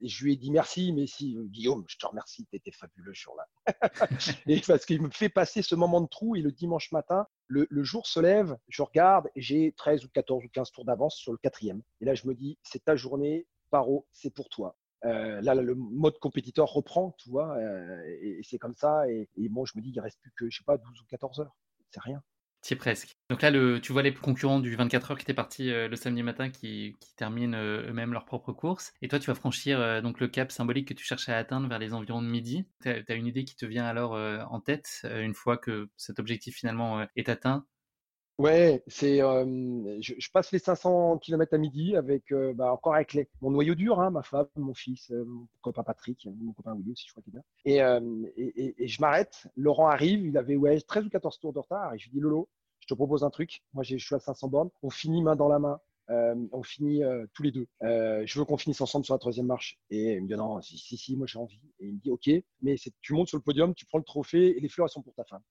je lui ai dit merci, mais si, Guillaume, je te remercie, tu étais fabuleux sur là. parce qu'il me fait passer ce moment de trou et le dimanche matin, le, jour se lève, je regarde et j'ai 13 ou 14 ou 15 tours d'avance sur le quatrième. Et là, je me dis, c'est ta journée, Paro, c'est pour toi. Euh, là, le mode compétiteur reprend, tu vois, euh, et, c'est comme ça. Et, bon, je me dis, il reste plus que, je sais pas, 12 ou 14 heures. C'est rien. C'est presque. Donc là, tu vois les concurrents du 24 heures qui étaient partis euh, le samedi matin qui, terminent eux-mêmes leur propre course. Et toi, tu vas franchir donc le cap symbolique que tu cherchais à atteindre vers les environs de midi. Tu as, une idée qui te vient alors en tête une fois que cet objectif finalement est atteint? Ouais, c'est, je, passe les 500 km à midi avec, bah, encore avec les, mon noyau dur, hein, ma femme, mon fils, mon copain Patrick, mon copain Willy aussi, je crois qu'il est là. Et, et, je m'arrête. Laurent arrive, il avait ouais, 13 ou 14 tours de retard. Et je lui dis, Lolo, je te propose un truc. Moi, je suis à 500 bornes. On finit main dans la main. on finit tous les deux. je veux qu'on finisse ensemble sur la troisième marche. Et il me dit non, si, si, si moi j'ai envie. Et il me dit ok, mais tu montes sur le podium, tu prends le trophée et les fleurs elles sont pour ta femme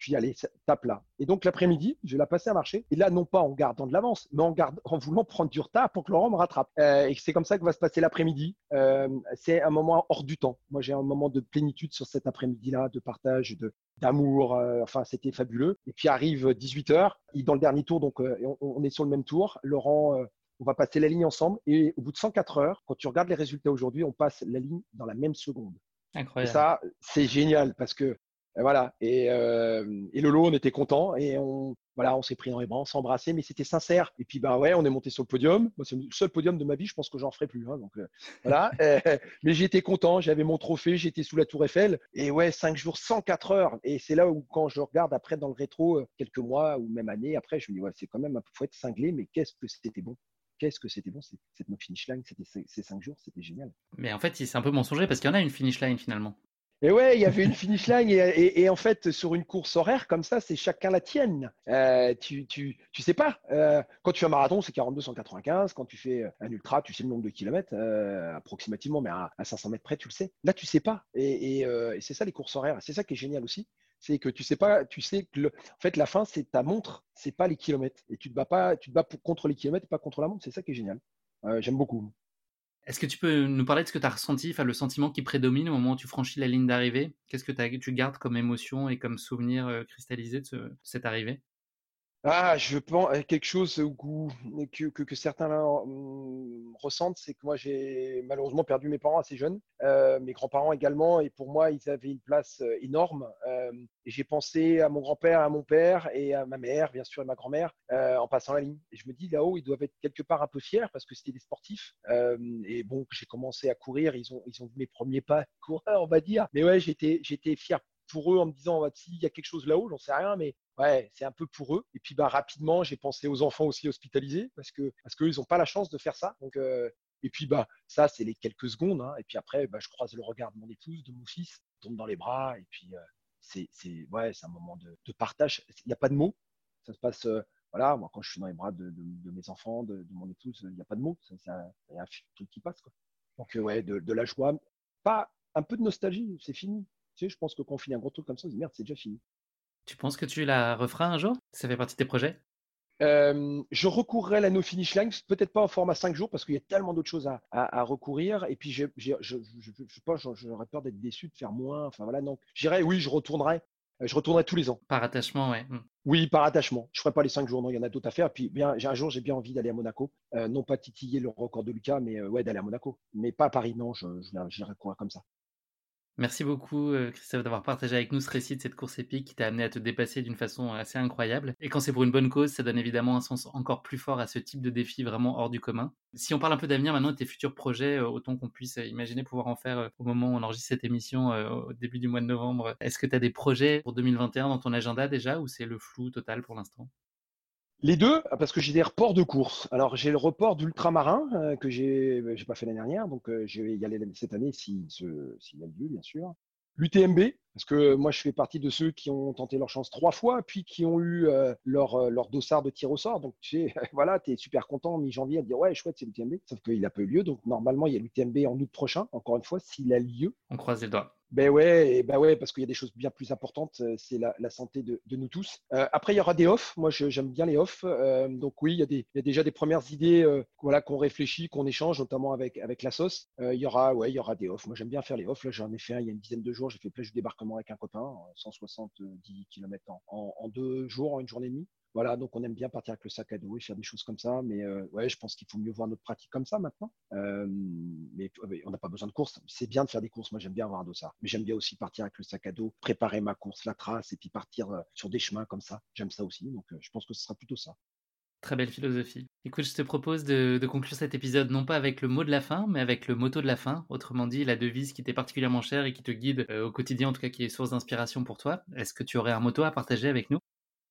puis allez, tape là. Et donc l'après-midi, je vais la passer à marcher. Et là, non pas en gardant de l'avance, mais en, en voulant prendre du retard pour que Laurent me rattrape. Euh, et c'est comme ça que va se passer l'après-midi. Euh, c'est un moment hors du temps. Moi, j'ai un moment de plénitude sur cet après-midi-là, de partage, de d'amour. Euh, enfin, c'était fabuleux. Et puis arrive 18h, dans le dernier tour, donc on, est sur le même tour. Laurent on va passer la ligne ensemble et au bout de 104 heures, quand tu regardes les résultats aujourd'hui, on passe la ligne dans la même seconde. Incroyable. Et ça, c'est génial parce que et voilà. Et, euh, Lolo, on était content et on, voilà, on s'est pris dans les bras, on s'est embrassé, mais c'était sincère. Et puis, bah ouais, on est monté sur le podium. c'est le seul podium de ma vie. Je pense que j'en ferai plus. Hein, donc, euh, voilà. mais j'étais content. J'avais mon trophée. J'étais sous la Tour Eiffel. Et ouais, 5 jours, 104 heures. Et c'est là où, quand je regarde après dans le rétro, euh, quelques mois ou même années après, je me dis, c'est quand même faut être cinglé, mais qu'est-ce que c'était bon? Qu'est-ce que c'était bon, cette no finish line, ces cinq jours, c'était génial. Mais en fait, c'est un peu mensonger parce qu'il y en a une finish line finalement. Et ouais, il y avait une finish line et, en fait sur une course horaire comme ça, c'est chacun la tienne. Euh, tu, tu, tu sais pas. Euh, quand tu fais un marathon, c'est 42 195. Quand tu fais un ultra, tu sais le nombre de kilomètres euh, approximativement, mais à, 500 mètres près, tu le sais. Là, tu sais pas. Et, c'est ça les courses horaires. C'est ça qui est génial aussi. C'est que tu sais pas, tu sais que en fait la fin c'est ta montre, c'est pas les kilomètres. Et tu te bats pas, tu te bats contre les kilomètres, pas contre la montre. C'est ça qui est génial. J'aime beaucoup. Est-ce que tu peux nous parler de ce que tu as ressenti, enfin, le sentiment qui prédomine au moment où tu franchis la ligne d'arrivée? Qu'est-ce que tu gardes comme émotion et comme souvenir euh, cristallisé de cette arrivée? Ah, je pense quelque chose que, que, que certains hum, ressentent, c'est que moi j'ai malheureusement perdu mes parents assez jeunes, euh, mes grands-parents également, et pour moi ils avaient une place euh, énorme. Euh, et j'ai pensé à mon grand-père, à mon père et à ma mère, bien sûr, et ma grand-mère en passant la ligne. Et je me dis là-haut, ils doivent être quelque part un peu fiers parce que c'était des sportifs. et bon, j'ai commencé à courir, ils ont, ils ont vu mes premiers pas coureurs, on va dire. Mais ouais, j'étais, j'étais fier pour eux en me disant s'il y a quelque chose là-haut, j'en sais rien, mais ouais, c'est un peu pour eux. Et puis bah rapidement, j'ai pensé aux enfants aussi hospitalisés parce que parce qu'eux ils n'ont pas la chance de faire ça. Donc euh, et puis bah ça c'est les quelques secondes. Hein. Et puis après, bah, je croise le regard de mon épouse, de mon fils, tombe dans les bras et puis euh, c'est c'est ouais, c'est un moment de, partage. Il n'y a pas de mots. Ça se passe euh, voilà, moi quand je suis dans les bras de, mes enfants, de, mon épouse, il n'y a pas de mots. Y a un truc qui passe quoi. Donc ouais, de, la joie, pas un peu de nostalgie, c'est fini. Tu sais, je pense que quand on finit un gros truc comme ça, on se dit merde, c'est déjà fini. Tu penses que tu la referas un jour? Ça fait partie de tes projets? Euh, je recourrai à la no finish line, peut-être pas en format 5 jours parce qu'il y a tellement d'autres choses à, recourir. Et puis, je, je, pense, j'aurais peur d'être déçu de faire moins. Enfin voilà, donc j'irai, oui, je retournerai. Euh, je retournerai tous les ans. Par attachement, ouais. Hmm. Oui, par attachement. Je ferai pas les 5 jours, non, il y en a d'autres à faire. Puis bien, un jour, j'ai bien envie d'aller à Monaco. Euh, non pas titiller le record de Lucas, mais ouais, d'aller à Monaco. Mais pas à Paris, non, je, j'irai courir comme ça. Merci beaucoup, euh, Christophe, d'avoir partagé avec nous ce récit de cette course épique qui t'a amené à te dépasser d'une façon assez incroyable. Et quand c'est pour une bonne cause, ça donne évidemment un sens encore plus fort à ce type de défi vraiment hors du commun. Si on parle un peu d'avenir maintenant de tes futurs projets, euh, autant qu'on puisse imaginer pouvoir en faire euh, au moment où on enregistre cette émission au début du mois de novembre, est-ce que tu as des projets pour 2021 dans ton agenda déjà ou c'est le flou total pour l'instant? Les deux, parce que j'ai des reports de course. Alors, j'ai le report d'ultramarin euh, que j'ai, j'ai pas fait l'année dernière, donc euh, je vais y aller cette année s'il si, y a lieu, bien sûr. L'UTMB, parce que moi, je fais partie de ceux qui ont tenté leur chance trois fois, puis qui ont eu euh, leur, euh, leur dossard de tir au sort. Donc, tu sais, voilà, tu es super content mi-janvier à dire ouais, chouette, c'est l'UTMB. Sauf qu'il n'a pas eu lieu. Donc, normalement, il y a l'UTMB en août prochain, encore une fois, s'il a lieu. On croise les doigts. Ben ouais, et ben ouais, parce qu'il y a des choses bien plus importantes, euh, c'est la, la, santé de, de nous tous. Euh, après, il y aura des offs. Moi, j'aime bien les offs. Euh, donc oui, il y, a des, il y, a déjà des premières idées, euh, voilà, qu'on réfléchit, qu'on échange, notamment avec avec la sauce. il y aura, ouais, il y aura des offs. Moi, j'aime bien faire les offs. Là, j'en ai fait un il y a une dizaine de jours. J'ai fait plage du débarquement avec un copain, 170 km en, deux jours, en une journée et demie. Voilà, donc on aime bien partir avec le sac à dos et faire des choses comme ça. Mais euh, ouais, je pense qu'il faut mieux voir notre pratique comme ça maintenant. Euh, mais on n'a pas besoin de course. C'est bien de faire des courses. Moi, j'aime bien avoir un dossard. Mais j'aime bien aussi partir avec le sac à dos, préparer ma course, la trace, et puis partir euh, sur des chemins comme ça. J'aime ça aussi. Donc je pense que ce sera plutôt ça. Très belle philosophie. Écoute, je te propose de, conclure cet épisode non pas avec le mot de la fin, mais avec le motto de la fin. Autrement dit, la devise qui t'est particulièrement chère et qui te guide au quotidien, en tout cas qui est source d'inspiration pour toi. Est-ce que tu aurais un motto à partager avec nous?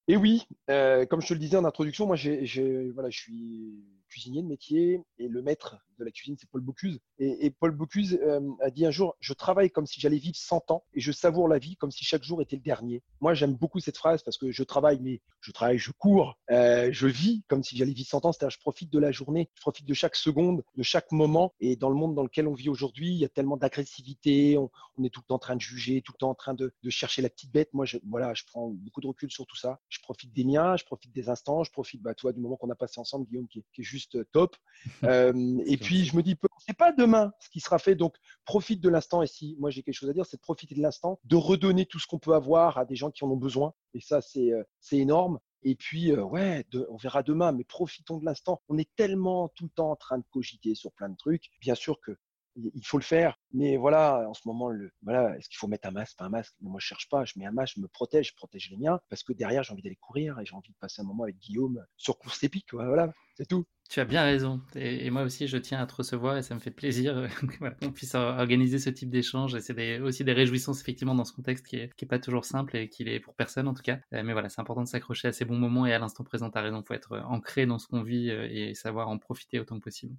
Et oui, euh, comme je te le disais en introduction, moi, j'ai, voilà, je suis cuisinier de métier et le maître de la cuisine, c'est Paul Bocuse. Et, Paul Bocuse euh, a dit un jour Je travaille comme si j'allais vivre 100 ans et je savoure la vie comme si chaque jour était le dernier. Moi, j'aime beaucoup cette phrase parce que je travaille, mais je travaille, je cours, euh, je vis comme si j'allais vivre 100 ans. C'est-à-dire, je profite de la journée, je profite de chaque seconde, de chaque moment. Et dans le monde dans lequel on vit aujourd'hui, il y a tellement d'agressivité, on, est tout le temps en train de juger, tout le temps en train de, chercher la petite bête. Moi, je, voilà, je prends beaucoup de recul sur tout ça. Je profite des miens, je profite des instants, je profite, bah, toi, du moment qu'on a passé ensemble, Guillaume, qui est juste top. Euh, et puis, je me dis, c'est pas demain ce qui sera fait. Donc, profite de l'instant. Et si moi j'ai quelque chose à dire, c'est de profiter de l'instant, de redonner tout ce qu'on peut avoir à des gens qui en ont besoin. Et ça, c'est euh, énorme. Et puis, euh, ouais, on verra demain, mais profitons de l'instant. On est tellement tout le temps en train de cogiter sur plein de trucs. Bien sûr que il faut le faire. Mais voilà, en ce moment, le, voilà, est-ce qu'il faut mettre un masque, pas un masque? Moi, je cherche pas. Je mets un masque, je me protège, je protège les miens, parce que derrière, j'ai envie d'aller courir et j'ai envie de passer un moment avec Guillaume sur course épique. Voilà, c'est tout. Tu as bien raison. Et, moi aussi, je tiens à te recevoir et ça me fait plaisir qu'on puisse organiser ce type d'échange. Et c'est aussi des réjouissances, effectivement, dans ce contexte qui est, qui est pas toujours simple et qui est pour personne, en tout cas. Euh, mais voilà, c'est important de s'accrocher à ces bons moments et à l'instant présent. Tu as raison. Faut être ancré dans ce qu'on vit euh, et savoir en profiter autant que possible.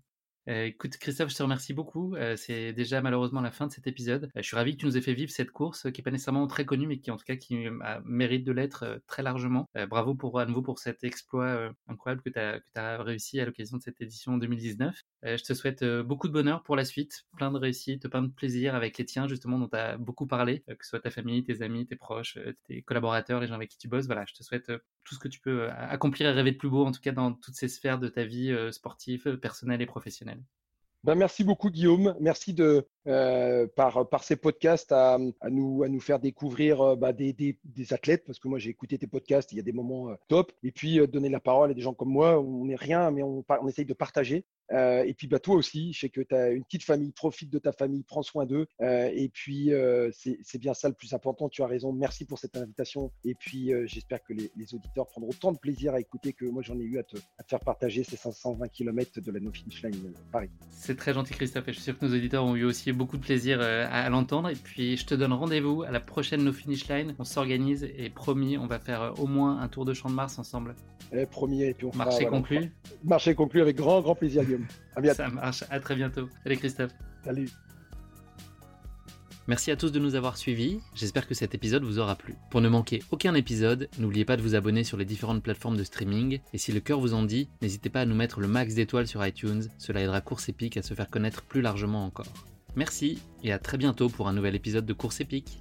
Euh, écoute, Christophe, je te remercie beaucoup. Euh, c'est déjà malheureusement la fin de cet épisode. Euh, je suis ravi que tu nous aies fait vivre cette course qui n'est pas nécessairement très connue, mais qui en tout cas qui mérite de l'être très largement. bravo pour, à nouveau pour cet exploit incroyable que tu as, réussi à l'occasion de cette édition 2019. je te souhaite beaucoup de bonheur pour la suite, plein de réussite, plein de plaisir avec les tiens, justement, dont tu as beaucoup parlé, que ce soit ta famille, tes amis, tes proches, tes collaborateurs, les gens avec qui tu bosses. Voilà, je te souhaite tout ce que tu peux accomplir et rêver de plus beau, en tout cas dans toutes ces sphères de ta vie sportive, personnelle et professionnelle. Ben, merci beaucoup Guillaume. Merci de euh, par, ces podcasts à, nous, à nous faire découvrir euh, bah, des, athlètes parce que moi j'ai écouté tes podcasts, il y a des moments euh, top. Et puis donner la parole à des gens comme moi, on n'est rien, mais on, on essaye de partager. Euh, et puis bah, toi aussi, je sais que tu as une petite famille, profite de ta famille, prends soin d'eux. Euh, et puis euh, c'est bien ça le plus important, tu as raison. Merci pour cette invitation. Et puis j'espère que les, les, auditeurs prendront autant de plaisir à écouter que moi j'en ai eu à te, à te, faire partager ces 520 km de la No Finish Line Paris. C'est très gentil Christophe et je suis sûr que nos auditeurs ont eu aussi beaucoup de plaisir à, l'entendre. Et puis je te donne rendez-vous à la prochaine No Finish Line. On s'organise et promis, on va faire au moins un tour de champ de Mars ensemble. Eh, promis, et puis on Marché conclu. Marché conclu avec grand, grand plaisir, Guillaume. Ça marche. À très bientôt. Salut Christophe. Salut. Merci à tous de nous avoir suivis, j'espère que cet épisode vous aura plu. Pour ne manquer aucun épisode, n'oubliez pas de vous abonner sur les différentes plateformes de streaming, et si le cœur vous en dit, n'hésitez pas à nous mettre le max d'étoiles sur iTunes, cela aidera Course Épique à se faire connaître plus largement encore. Merci, et à très bientôt pour un nouvel épisode de Course Épique.